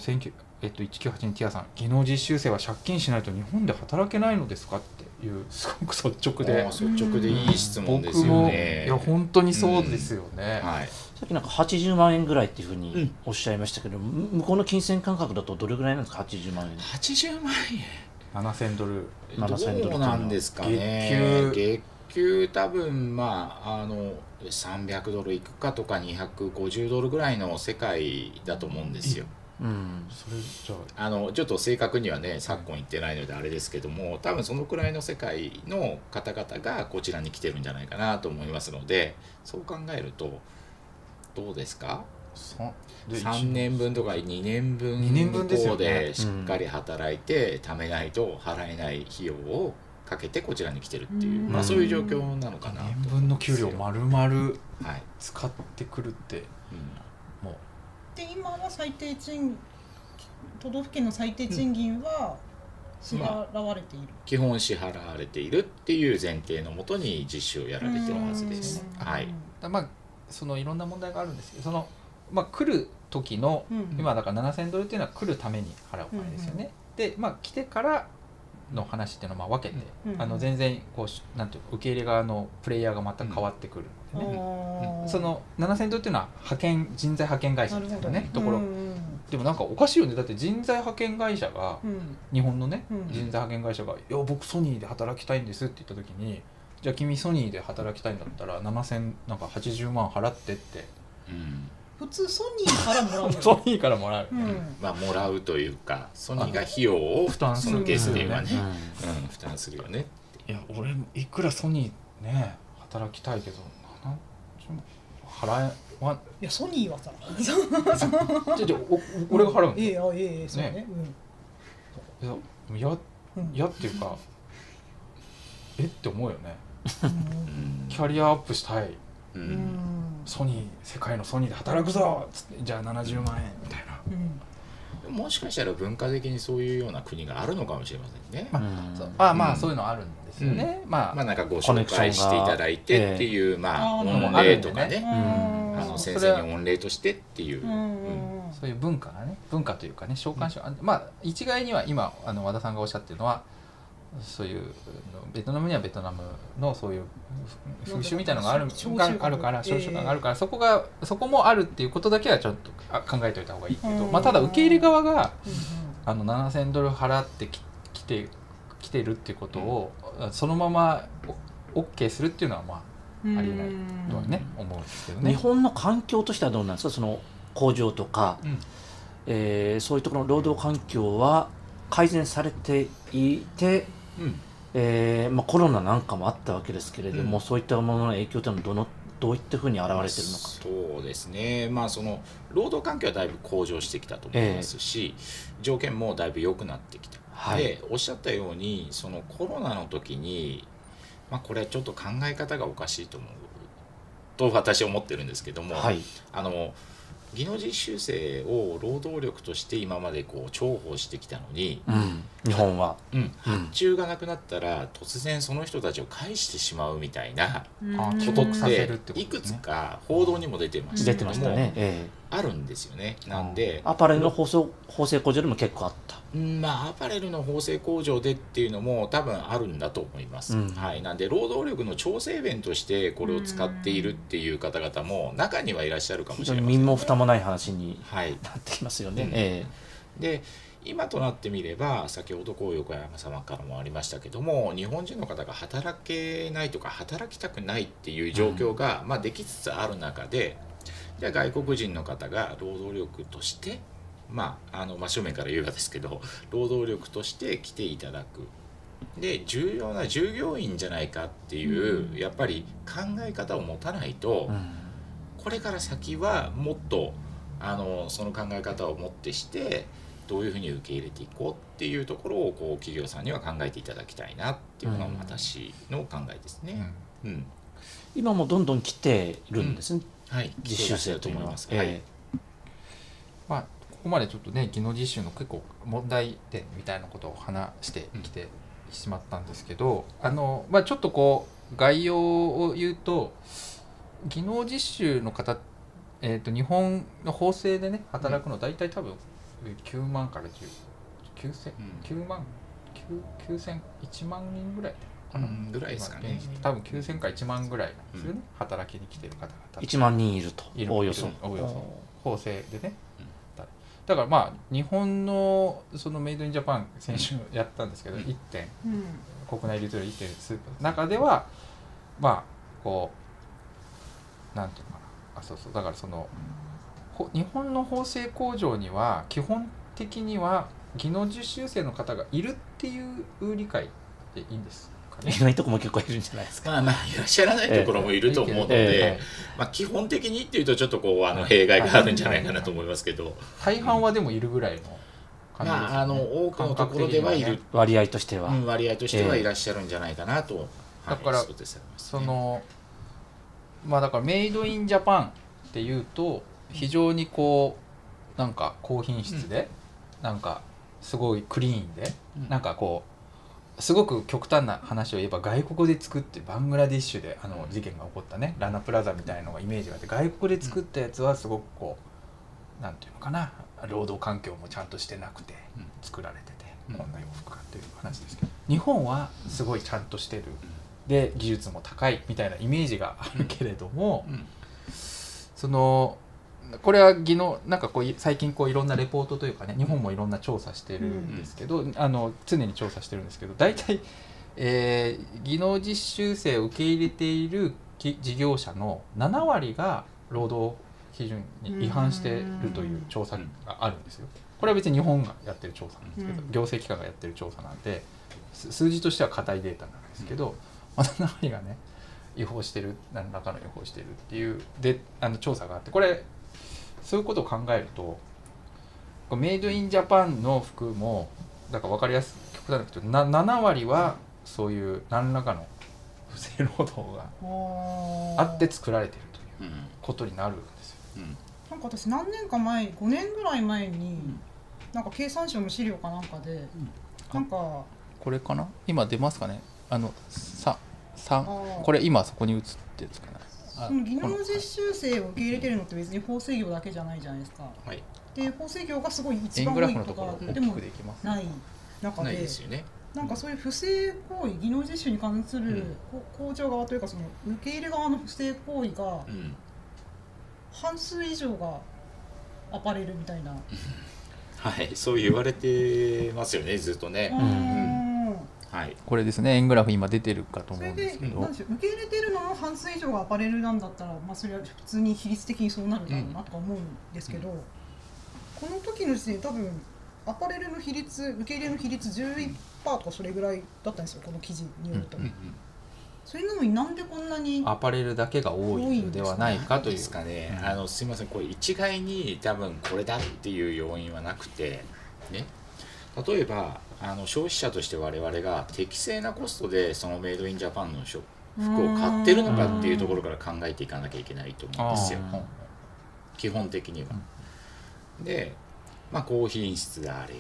えっと、1982ティアさん技能実習生は借金しないと日本で働けないのですか？っていう (laughs) すごく率直で。率直でいい質問ですよね、いや本当にそうですよね、うん。はい、さっきなんか80万円ぐらいっていうふうにおっしゃいましたけど、うん、向こうの金銭感覚だとどれぐらいなんですか？80万円。80万円7000ドル。7000ドル。なんですかね。月給月給多分まああの300ドルいくかとか250ドルぐらいの世界だと思うんですよ。うん、それじゃあのちょっと正確にはね昨今言ってないのであれですけども多分そのくらいの世界の方々がこちらに来てるんじゃないかなと思いますのでそう考えるとどうですか？3年。分とか2年分2年分でしっかり働いて貯めないと払えない費用をかけてこちらに来てるっていう、まあ、そういう状況なのかな年分の給料丸々使ってくるって、もう。で今は最低賃都道府県の最低賃金は支払われている、まあ、基本支払われているっていう前提のもとに実施をやられてるはずです、はい。まあそのいろんな問題があるんですけどそのまあ、来る時の、うん、今だから7000ドルっていうのは来るために払うお金ですよね。うんうん、で、まあ、来てからの話っていうのはまあ分けて、うんあの全然こうなんていうか受け入れ側のプレイヤーがまた変わってくるのでね、あー。その7000ドルっていうのは派遣人材派遣会社みたいなねところ、うんうんでもなんかおかしいよね。だって人材派遣会社がうん日本のね、うん。人材派遣会社が「いや僕ソニーで働きたいんです」って言った時に「じゃあ君ソニーで働きたいんだったら7000なんか80万払って」ってうん普通ソニーからもらうの (laughs) ソニーからもらう、うん。まあもらうというかソニーが費用を負担する。そのケースではね、うん。うん、負担するよねいや俺いくらソニーね働きたいけど70払えわいやソニーはさ。じゃじゃお俺が払うの、ええあええそうね。ね。いやいやうんうん。いやっていうかえ？って思うよね。うん。キャリアアップしたいううん。んソニー世界のソニーで働くぞっつってじゃあ70万円みたいな。うん。もしかしたら文化的にそういうような国があるのかもしれませんね。まうん。そうあまあうん。そういうのあるんですよね、まあ、まあなんかご紹介していただいてっていう、まああー御礼とかね、うん。あの先生に御礼としてっていう。うんうんそういう文化がね文化というかね召喚書、あまあ一概には今あの和田さんがおっしゃってるのはそういうベトナムにはベトナムのそういう風習みたいなのがあるがあるから召集感があるから、そこがそこもあるっていうことだけはちょっとあ考えておいた方がいいけど、うん。まあ、ただ受け入れ側がうんあの7000ドル払ってき来て来てるっていうことを、そのままお OK するっていうのはまうんあありえないあとはね、思うんですけどね。日本の環境としてはどうなんですか？その工場とか、うん。えーそういうところの労働環境は改善されていて、うんえーまあ、コロナなんかもあったわけですけれども、うん。そういったものの影響というのはどのどういったふうに現れているのか。そうですね、まあ、その労働環境はだいぶ向上してきたと思いますし、条件もだいぶ良くなってきた、はい。でおっしゃったようにそのコロナの時に、まあ、これはちょっと考え方がおかしいと思うと私は思ってるんですけども、はい。あの技能実習生を労働力として今までこう重宝してきたのに、うん、日本は、うん、発注がなくなったら突然その人たちを返してしまうみたいなことっ国させるてってこといくつか報道にも出てました出てましたね、えあるんですよね。なんで。ーアパレルの縫製縫製工場でも結構あった。うんまあアパレルの縫製工場でっていうのも多分あるんだと思います、うん。はい、なんで労働力の調整弁としてこれを使っているっていう方々も中にはいらっしゃるかもしれません身も蓋もない話にはい。なってきますよね、うん。えで今となってみれば先ほどこう横山様からもありましたけども日本人の方が働けないとか働きたくないっていう状況が、まあ、できつつある中でじゃあ外国人の方が労働力としてまああの真正面から言えばですけど労働力として来ていただく。で重要な従業員じゃないかっていう、うん。やっぱり考え方を持たないと、えうん。これから先はもっとあのその考え方をもってしてどういうふうに受け入れていこうっていうところをこう企業さんには考えていただきたいなっていうのがうん私の考えですね。うん、今もどんどん来ているんですね、はい、実習生というのは、はい。えまあ、ここまでちょっとね技能実習の結構問題点みたいなことを話してきてしまったんですけど、あのまあ、ちょっとこう概要を言うと技能実習の方、えー、と日本の法制でね働くの大体多分9万から10 9000うん。9万9 9000 1万人ぐらいぐらいですかね。多分9000か1万ぐらいなん。ですよね、働きに来てる方々。え1万人いるとおおよそ。おおよそ。法制でね、うん。だだからまあ日本のそのメイドインジャパン先週やったんですけど、うん。1点。うん。国内流通量1点。スーパーの中ではまあこうなんていうのかな。あそうそう。だからそのほ日本の縫製工場には基本的には技能実習生の方がいるっていう理解でいいんですいないとこも結構いるんじゃないですか。まあまあいらっしゃらないところもいると思うので、まあ、基本的にっていうとちょっとこうあの弊害があるんじゃないかなと思いますけど、大半はでもいるぐらいの感じですよね、まああの多くのところではいる、割合としては、うん割合としてはいらっしゃるんじゃないかなと、はいだからそのまあだからメイドインジャパンっていうと非常にこうなんか高品質で、なんかすごいクリーンで、うん。なんかこうすごく極端な話を言えば外国で作ってバングラディッシュであの事件が起こったねラナプラザみたいのがイメージがあって外国で作ったやつはすごくこうなんていうのかな労働環境もちゃんとしてなくてうん。作られてて、うん。こんな洋服かっていう話ですけど日本はすごいちゃんとしてる。で技術も高いみたいなイメージがあるけれども、そのこれは技能なんかこう最近こういろんなレポートというかね日本もいろんな調査してるんですけど、あの常に調査してるんですけど大体、えー、技能実習生を受け入れている事業者の7割が労働基準に違反しているという調査があるんですよ。これは別に日本がやってる調査なんですけど、行政機関がやってる調査なんで数字としては硬いデータなんですけど、まあ、7割がね違法してる何らかの違法してるっていうであの調査があってこれそういうことを考えるとメイドインジャパンの服もだから分かりやすく極端なくと7割はそういう何らかの不正労働があって作られてるということになるんですよ。うん、なんか私何年か前5年ぐらい前に、なんか経産省の資料かなんかで、うん、なんかこれかな？今出ますかね？あのさ三これ今そこに映ってるんですかね？その技能実習生を受け入れてるのって別に法制業だけじゃないじゃないですか。はい、で法制業がすごい一番多いとかでもない中で。ですよね。なんかそういう不正行為技能実習に関する工場側というかその受け入れ側の不正行為が半数以上がアパレルみたいな、(laughs) はい。そう言われてますよねずっとね、はい、これですね円グラフ今出てるかと思うんですけど。受け入れてるのの半数以上がアパレルなんだったら、まあ、それは普通に比率的にそうなるだろうなとか思うんですけど、うん、この時の時点多分アパレルの比率受け入れの比率11%とかそれぐらいだったんですよこの記事によると。うんうんうん。それなのになんでこんなにアパレルだけが多いのではないかという。ですかね、あのすみませんこれ一概に多分これだっていう要因はなくてね。例えばあの消費者として我々が適正なコストでそのメイドインジャパンの服を買ってるのかっていうところから考えていかなきゃいけないと思うんですよ基本的には。で、まあ、高品質であれ、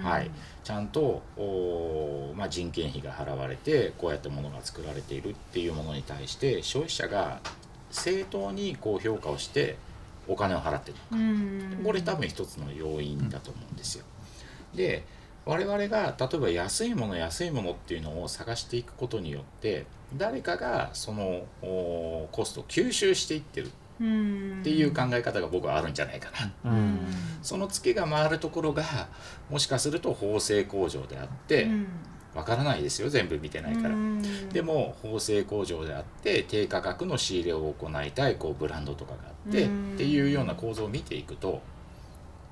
はい、ちゃんとお、まあ、人件費が払われてこうやってものが作られているっていうものに対して消費者が正当にこう評価をしてお金を払ってるのかこれ多分一つの要因だと思うんですよ。で我々が例えば安いもの安いものっていうのを探していくことによって誰かがそのコストを吸収していってるっていう考え方が僕はあるんじゃないかな、そのツケが回るところがもしかすると縫製工場であってわからないですよ。全部見てないから。でも縫製工場であって低価格の仕入れを行いたいこうブランドとかがあってっていうような構造を見ていくと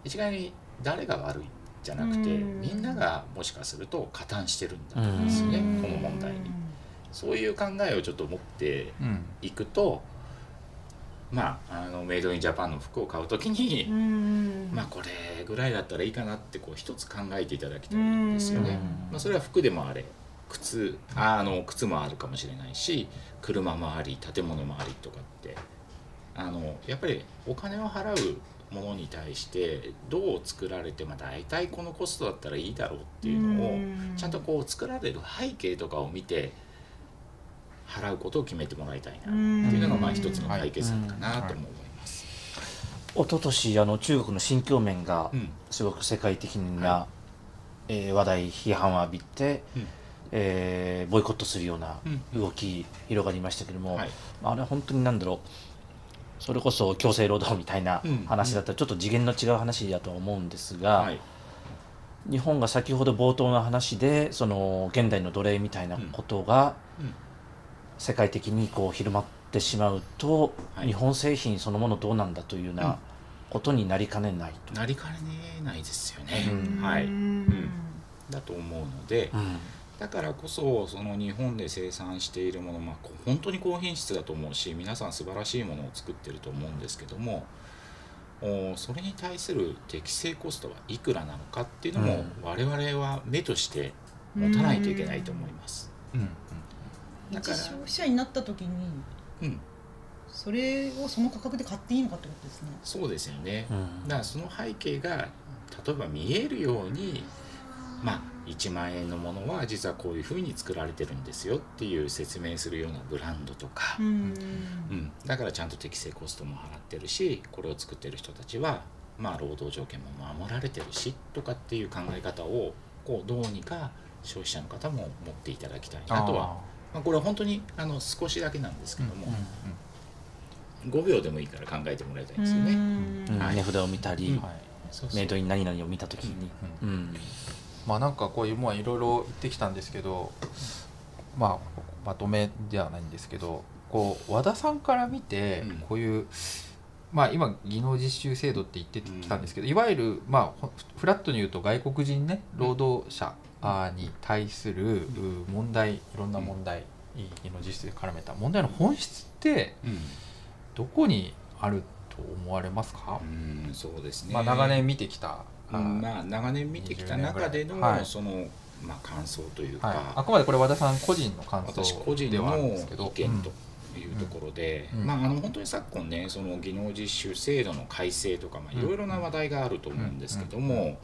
一概に誰が悪いじゃなくてみんながもしかすると加担してるんだと思うんですよねこの問題に。そういう考えをちょっと持っていくと、まあ、あのメイドインジャパンの服を買う時にまあこれぐらいだったらいいかなってこう一つ考えていただきたいんですよね。まあ、それは服でもあれ靴あの靴もあるかもしれないし車もあり建物もありとかってあのやっぱりお金を払うものに対してどう作られて、まあ、大体このコストだったらいいだろうっていうのをちゃんとこう作られる背景とかを見て払うことを決めてもらいたいなっていうのがまあ一つの解決策かなと思います。一昨年あの中国の新疆面がすごく世界的な、はい、えー、話題批判を浴びて、うん、えー、ボイコットするような動き広がりましたけども、はい、あれは本当に何だろうそれこそ強制労働みたいな話だったらちょっと次元の違う話だと思うんですが、はい、日本が先ほど冒頭の話でその現代の奴隷みたいなことが世界的にこう広まってしまうと、はい、日本製品そのものどうなんだというようなことになりかねないと。なりかねないですよね。うん、はい、うん、だと思うので、うんだからこそその日本で生産しているもの、まあ、本当に高品質だと思うし皆さん素晴らしいものを作ってると思うんですけどもそれに対する適正コストはいくらなのかっていうのも、我々は目として持たないといけないと思います。うん。うん、だから消費者になった時に、うん、それをその価格で買っていいのかってことですね。そうですよね、うん、だからその背景が例えば見えるようにまあ1万円のものは実はこういうふうに作られてるんですよっていう説明するようなブランドとか、うん、うん、だからちゃんと適正コストも払ってるしこれを作ってる人たちはまあ労働条件も守られてるしとかっていう考え方をこうどうにか消費者の方も持っていただきたいなとは。まあ、これは本当にあの少しだけなんですけども、うんうん、5秒でもいいから考えてもらいたいんですよね。はい、値札を見たり、はい、メイドイン何々を見た時に。うん、まあなんかこういうもういろいろ言ってきたんですけど、まあまとめではないんですけどこう和田さんから見てこういう、まあ、今技能実習制度って言ってきたんですけど、いわゆる、まあ、フラットに言うと外国人ね労働者に対する問題いろんな問題技能実習で絡めた問題の本質ってどこにあると思われますか、うん、そうですね、まあ、長年見てきた、まあ、長年見てきた中での、はい、そのまあ、感想というか、はい、あくまでこれ和田さん個人の感想私個人の意見というところで、うん、まあ、あの本当に昨今ねその技能実習制度の改正とかいろいろな話題があると思うんですけども、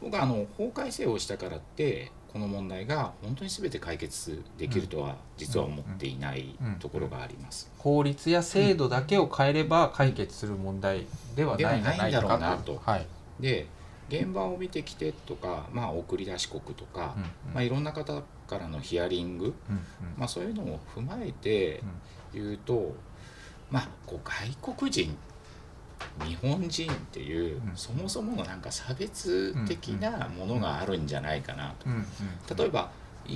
僕はあの法改正をしたからってこの問題が本当に全て解決できるとは実は思っていないところがあります。法律や制度だけを変えれば解決する問題ではないんじゃないかろうなと。はい、で現場を見てきてとか、まあ、送り出し国とか、まあ、いろんな方からのヒアリング、まあ、そういうのを踏まえて言うと、まあ、こう外国人日本人っていう、そもそものなんか差別的なものがあるんじゃないかなと。例えば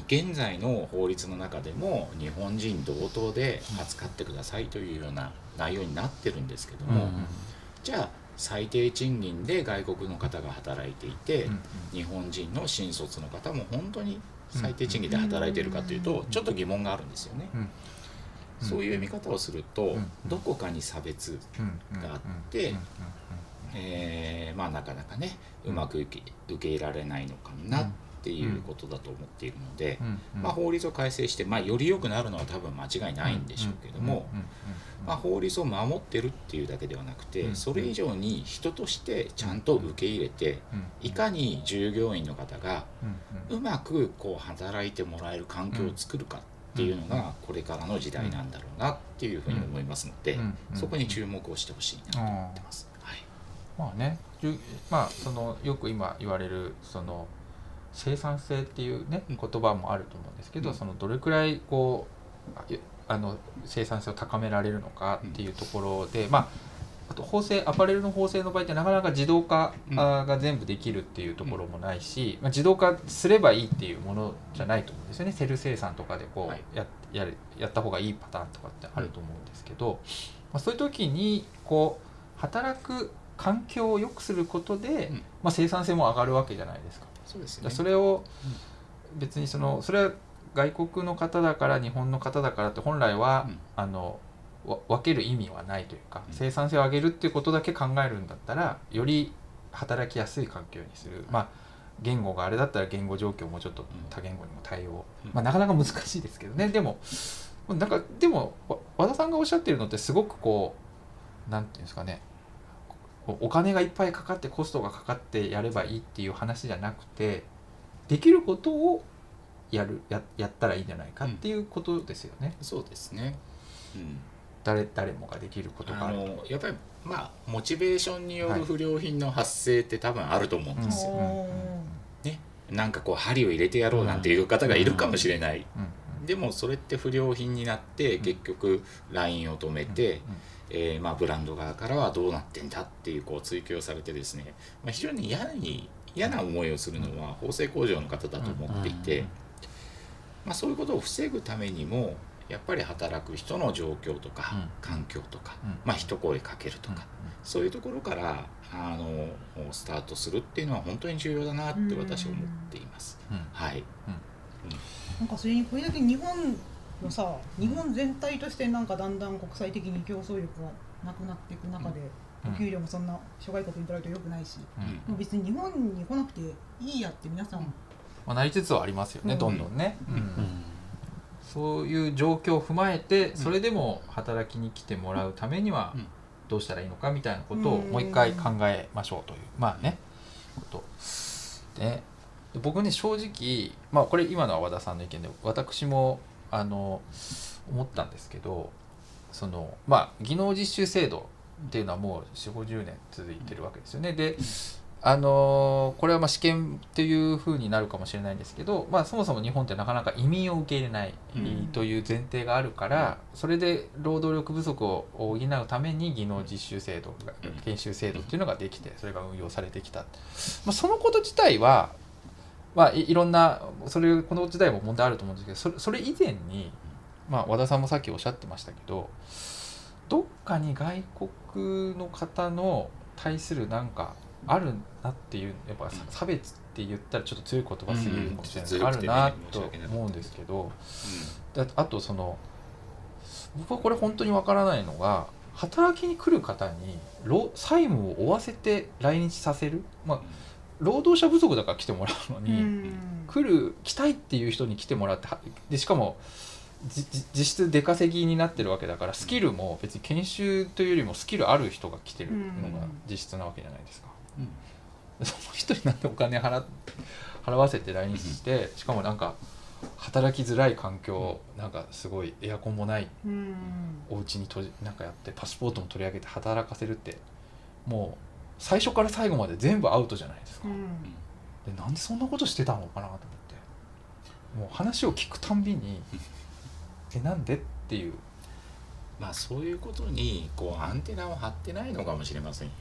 現在の法律の中でも日本人同等で扱ってくださいというような内容になってるんですけども、じゃあ最低賃金で外国の方が働いていて、うんうん、日本人の新卒の方も本当に最低賃金で働いているかというと、ちょっと疑問があるんですよね。そういう見方をすると、どこかに差別があって、えー、まあなかなかねうまく受け受け入れられないのかなっていうことだと思っているので、まあ、法律を改正して、まあ、より良くなるのは多分間違いないんでしょうけども。まあ、法律を守ってるっていうだけではなくて、それ以上に人としてちゃんと受け入れて、いかに従業員の方がうまくこう働いてもらえる環境を作るかっていうのがこれからの時代なんだろうなっていうふうに思いますので、そこに注目をしてほしいなと思ってます。はい、まあね、まあ、そのよく今言われるその生産性っていうね言葉もあると思うんですけど、そのどれくらいこうあの生産性を高められるのかっていうところで、うん、まああと縫製アパレルの縫製の場合ってなかなか自動化が全部できるっていうところもないし、うん、まあ、自動化すればいいっていうものじゃないと思うんですよね。セル生産とかでこうや,、やるやった方がいいパターンとかってあると思うんですけど、まあ、そういう時にこう働く環境を良くすることで、まあ、生産性も上がるわけじゃないですか。そうですね、それを別にそのそれは外国の方だから日本の方だからって本来は、うん、あの分ける意味はないというか、うん、生産性を上げるっていうことだけ考えるんだったらより働きやすい環境にする、まあ言語があれだったら言語状況もちょっと多言語にも対応、まあ、なかなか難しいですけどね。でもなんかでも和田さんがおっしゃってるのってすごくこう何て言うんですかねお金がいっぱいかかってコストがかかってやればいいっていう話じゃなくてできることをやるややったらいいんじゃないかっていうことですよね。うん、そうですね、うん、誰誰もができることがある。やっぱりまあモチベーションによる不良品の発生って多分あると思うんですよ。ね、なんかこう針を入れてやろうなんていう方がいるかもしれない。でもそれって不良品になって結局ラインを止めて、えー、まあブランド側からはどうなってんだっていうこう追及をされてですね、まあ、非常に嫌に嫌な思いをするのは縫製工場の方だと思っていて。まあ、そういうことを防ぐためにもやっぱり働く人の状況とか、環境とか、まあ一声かけるとか、そういうところからあのスタートするっていうのは本当に重要だなって私は思っています。はい、なんかそれにこれだけ日本のさ日本全体としてなんかだんだん国際的に競争力がなくなっていく中で、お給料もそんな諸外国に取られるとよくないし、もう別に日本に来なくていいやって皆さんまあ、なりつつはありますよね、どんどんね、そういう状況を踏まえてそれでも働きに来てもらうためにはどうしたらいいのかみたいなことをもう一回考えましょうというまあねこと。で僕ね正直まあこれ今のは和田さんの意見で私もあの思ったんですけどそのまあ技能実習制度っていうのはもう4 5 0年続いてるわけですよね。であのこれはまあ試験というふうになるかもしれないんですけど、まあ、そもそも日本ってなかなか移民を受け入れないという前提があるから、それで労働力不足を補うために技能実習制度研修制度っていうのができてそれが運用されてきた、まあ、そのこと自体は、まあ、いろんなそれこの時代も問題あると思うんですけどそれそれ以前に、まあ、和田さんもさっきおっしゃってましたけどどっかに外国の方の対するなんかあるなっていうやっぱ差別って言ったらちょっと強い言葉すぎるかもしれない、うん、あるなと思うんですけど、うん、あとその僕はこれ本当にわからないのが働きに来る方に債務を負わせて来日させる、まあ、労働者不足だから来てもらうのに、うん、来る来たいっていう人に来てもらってでしかも実質出稼ぎになってるわけだからスキルも別に研修というよりもスキルある人が来てるのが実質なわけじゃないですか。うん、その人になってお金払払わせて来日して、しかもなんか働きづらい環境なんかすごいエアコンもないお家にとなんかやってパスポートも取り上げて働かせるってもう最初から最後まで全部アウトじゃないですか。でなんでそんなことしてたのかなと思って。もう話を聞くたんびに (laughs) えなんでっていう。まあそういうことにこうアンテナを張ってないのかもしれませんよ。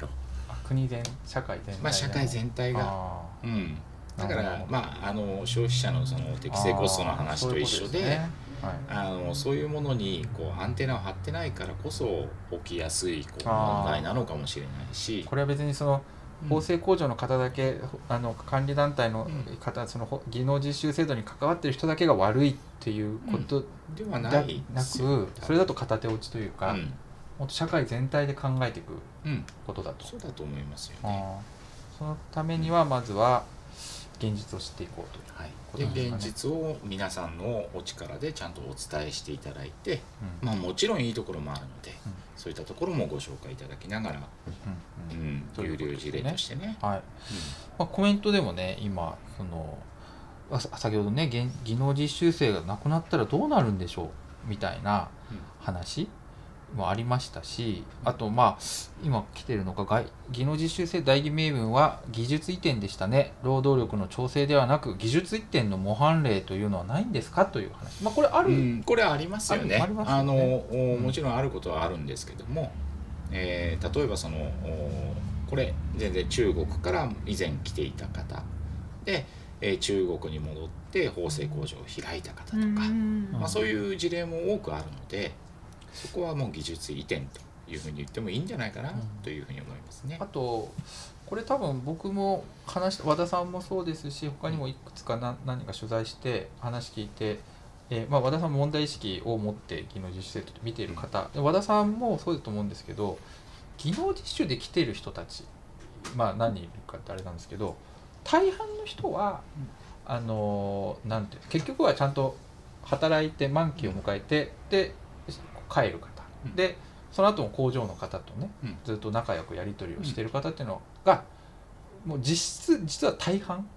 国全社会全体まあ社会全体が。うん。だからまああの消費者のその適正コストの話と一緒で、ねはい、あのそういうものにこうアンテナを張ってないからこそ起きやすいこう問題なのかもしれないし。これは別にその法制工場の方だけ、あの管理団体の方、うん、その技能実習制度に関わってる人だけが悪いっていうことではなく、それだと片手落ちというか、もっと社会全体で考えていくことだと、そうだと思いますよね。そのためにはまずは現実を知っていこうと。いう、はいで現実を皆さんのお力でちゃんとお伝えしていただいて、うん、まあもちろんいいところもあるので、うん、そういったところもご紹介いただきながら、うん。うん有料事例としてね。はい。まあ、コメントでもね今その先ほどね技能実習生がなくなったらどうなるんでしょうみたいな話、もありましたしあとまあ今来てるのが技能実習生代議名分は技術移転でしたね。労働力の調整ではなく技術移転の模範例というのはないんですかという話、まあ、これある、うん、これありますよね。あ、ね、あの、もちろんあることはあるんですけども、えー、例えばそのこれ全然中国から以前来ていた方。で、えー、中国に戻って縫製工場を開いた方とか、まあ、そういう事例も多くあるので。そこはもう技術移転というふうに言ってもいいんじゃないかなというふうに思いますね。あとこれ多分僕も話和田さんもそうですし他にもいくつか何か取材して話聞いて、えー、まあ、和田さんも問題意識を持って技能実習生と見ている方、和田さんもそうだと思うんですけど技能実習で来ている人たちまあ何人いるかってあれなんですけど大半の人は、あのなんて結局はちゃんと働いて満期を迎えてで帰る方、うん、でその後も工場の方とね、うん、ずっと仲良くやり取りをしている方っていうのが、もう実質実は大半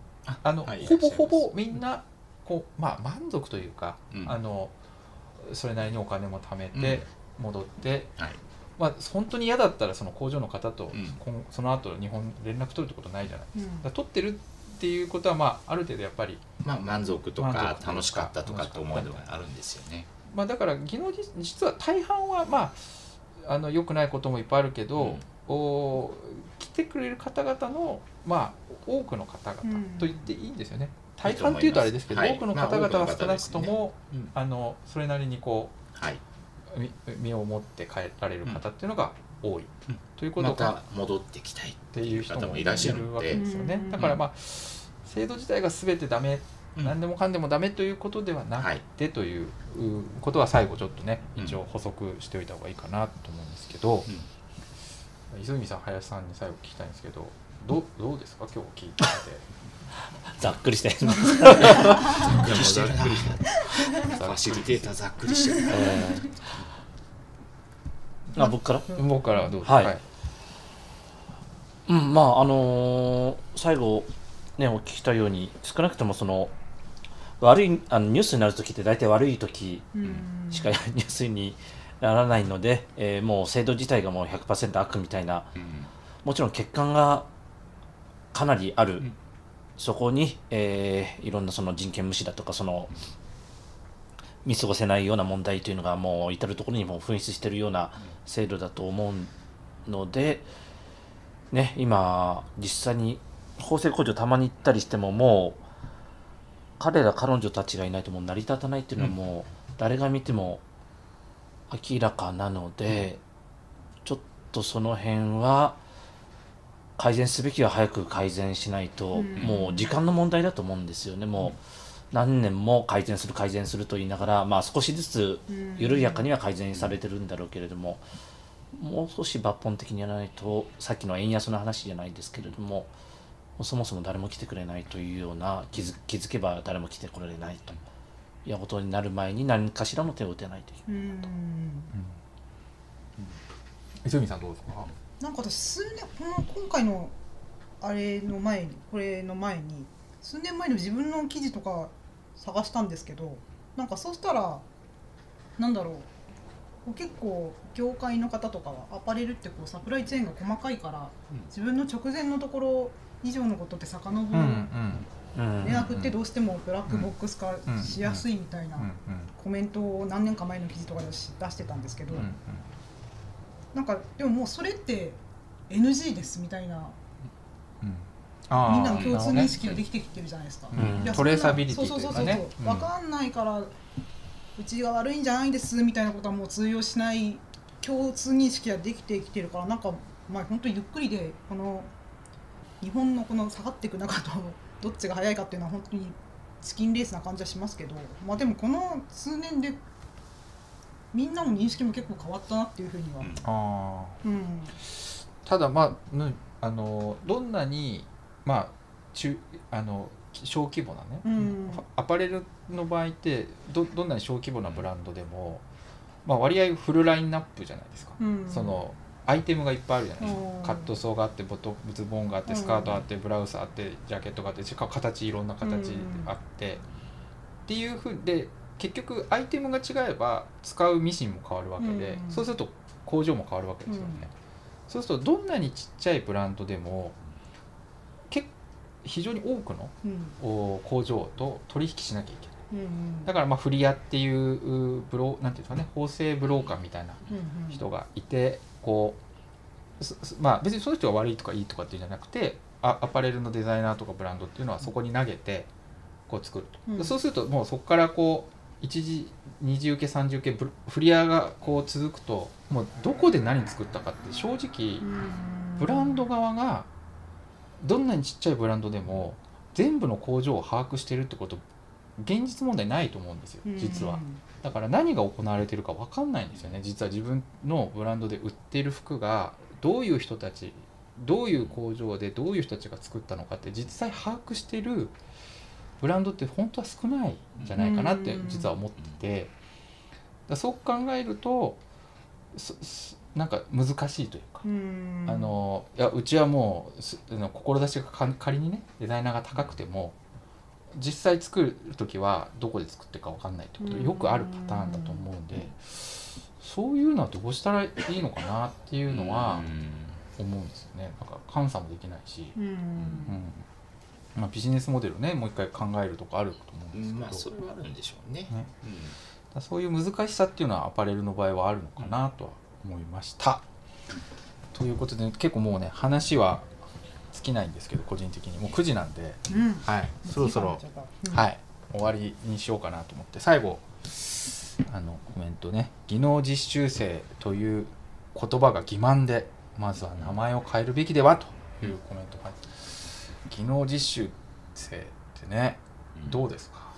あの、はい、ほぼほぼみんなこう、まあ、満足というか、あのそれなりにお金も貯めて戻って、はい。まあ、本当に嫌だったらその工場の方と、うん、その後日本連絡取るってことないじゃないですか,、だ取ってるっていうことは、まあ、ある程度やっぱり、まあ、満足とか楽しかったとかって思いがあるんですよね。まあ、だから技能実は大半はまああの良くないこともいっぱいあるけど、うん、お来てくれる方々のまあ多くの方々と言っていいんですよね。うん、大半っていうとあれですけど、はい、多くの方々は少なくとも、ね。うん、あのそれなりにこう、はい、身を持って帰られる方っていうのが多い、ということが、ま、戻ってきたいっていう人もいらっしゃるわけですよね。だからまあ制度自体が全てダメうん、何でもかんでもダメということではなくて、ということは最後ちょっとね一応補足しておいた方がいいかなと思うんですけど、うん、泉さん林さんに最後聞きたいんですけどどうどうですか？今日聞いてて。(laughs) ざっくりして。(laughs) ざっくりしてるな。ファシリテーターざっくりしてる。な。あ僕から？僕からどうはい、はい、うんまああのー、最後ねお聞きしたように少なくともその悪いあのニュースになる時って大体悪い時しか (laughs) ニュースにならないので、えー、もう制度自体がもう100%悪みたいな、もちろん欠陥がかなりある、うん、そこに、えー、いろんなその人権無視だとかその見過ごせないような問題というのがもう至る所にも噴出しているような制度だと思うので、ね、今実際に法制工場たまに行ったりしてももう彼ら彼女たちがいないともう成り立たないっていうのはもう誰が見ても明らかなので、ちょっとその辺は改善すべきは早く改善しないと、もう時間の問題だと思うんですよね。もう。何年も改善する改善すると言いながら、まあ、少しずつ緩やかには改善されてるんだろうけれども、もう少し抜本的にやらないとさっきの円安の話じゃないですけれどもそもそも誰も来てくれないというような気づ気づけば誰も来てこられないと。いうことになる前に何かしらの手を打てないといけないさんどうですか？なんか私数年この今回のあれの前にこれの前に数年前の自分の記事とか探したんですけどなんかそうしたらなんだろう結構業界の方とかはアパレルってこうサプライチェーンが細かいから、自分の直前のところ以上のことって遡る連絡ってどうしてもブラックボックス化しやすいみたいなコメントを何年か前の記事とかで出してたんですけどなんかでももうそれって NG ですみたいなみんなの共通認識ができてきてるじゃないですか。トレーサビリティというかね。分かんないからうちが悪いんじゃないですみたいなことはもう通用しない共通認識ができてきてるからなんかまあ本当にゆっくりでこの日本のこの下がっていく中とどっちが早いかっていうのは本当にチキンレースな感じはしますけど、まあ、でもこの数年でみんなの認識も結構変わったなっていうふうには。あうん、ただまああのどんなにまあ中あの小規模なね、うん、アパレルの場合ってどどんなに小規模なブランドでも、まあ、割合フルラインナップじゃないですか、うん、そのアイテムがいっぱいあるじゃないですか、カットソーがあってボトズボンがあってスカートあってブラウスあってジャケットがあって形いろんな形あって、っていうふうで結局アイテムが違えば使うミシンも変わるわけで、そうすると工場も変わるわけですよね、そうするとどんなにちっちゃいブランドでも結非常に多くの、工場と取引しなきゃいけない。だからまあフリアっていうブロなんていうんですかね縫製ブローカーみたいな人がいてこうまあ別にその人が悪いとかいいとかっていうんじゃなくてアアパレルのデザイナーとかブランドっていうのはそこに投げてこう作ると、うん、そうするともうそこからこう一次二次受け三次受けフリアがこう続くともうどこで何作ったかって正直ブランド側がどんなにちっちゃいブランドでも全部の工場を把握してるってこと現実問題ないと思うんですよ実は。だから何が行われてるか分かんないんですよね。実は自分のブランドで売ってる服がどういう人たちどういう工場でどういう人たちが作ったのかって実際把握してるブランドって本当は少ないんじゃないかなって実は思ってて。だそう考えるとなんか難しいというか。あのいやうちはもう志が仮にねデザイナーが高くても実際作る時はどこで作ってるか分かんないってことよくあるパターンだと思うんでそういうのはどうしたらいいのかなっていうのは思うんですよね。なんか監査もできないし、うん。まあ、ビジネスモデルねもう一回考えるとかあると思うんですけど、まあ、それはあるんでしょうね、ね。うん、そういう難しさっていうのはアパレルの場合はあるのかなとは思いました。ということで結構もうね話は尽きないんですけど個人的に。もう9時なんで、うん、はい、そろそろ、うん、はい、終わりにしようかなと思って。最後あのコメントね。技能実習生という言葉が欺瞞でまずは名前を変えるべきではというコメントが、技能実習生ってね、どうですか？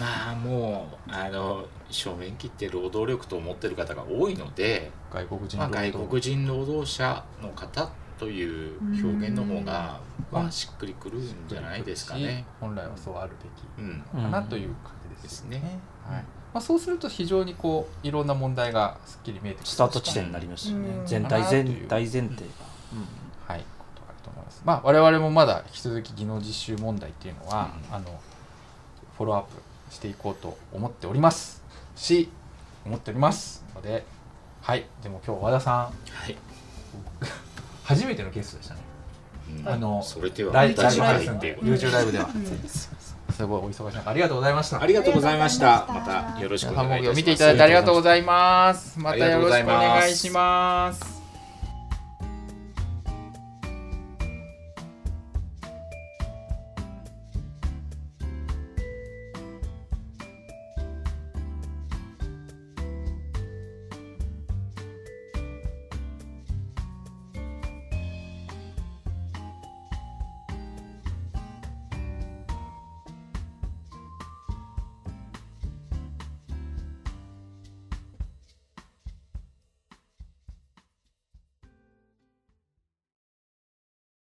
まあもうあの正面切って労働力と思ってる方が多いので外国人まあ、外国人労働者の方という表現の方が、まあ、しっくりくるんじゃないですかね。本来はそうあるべき。かなという感じですね。はい。まあ、そうすると非常にこういろんな問題がすっきり見えてくるスタート地点になりますよね。全体全大前提が。はい、ことあると思います。まあ我々もまだ引き続き技能実習問題っていうのは、あのフォローアップしていこうと思っております。し思っておりますのではい。でも今日和田さん、はい、初めてのゲストでしたねあのそれではライブライブですんで YouTube ライブでは。すごいお忙しい中ありがとうございました。ありがとうございました。またよろしくお願いします。見ていただいてありがとうございます。またよろしくお願いします。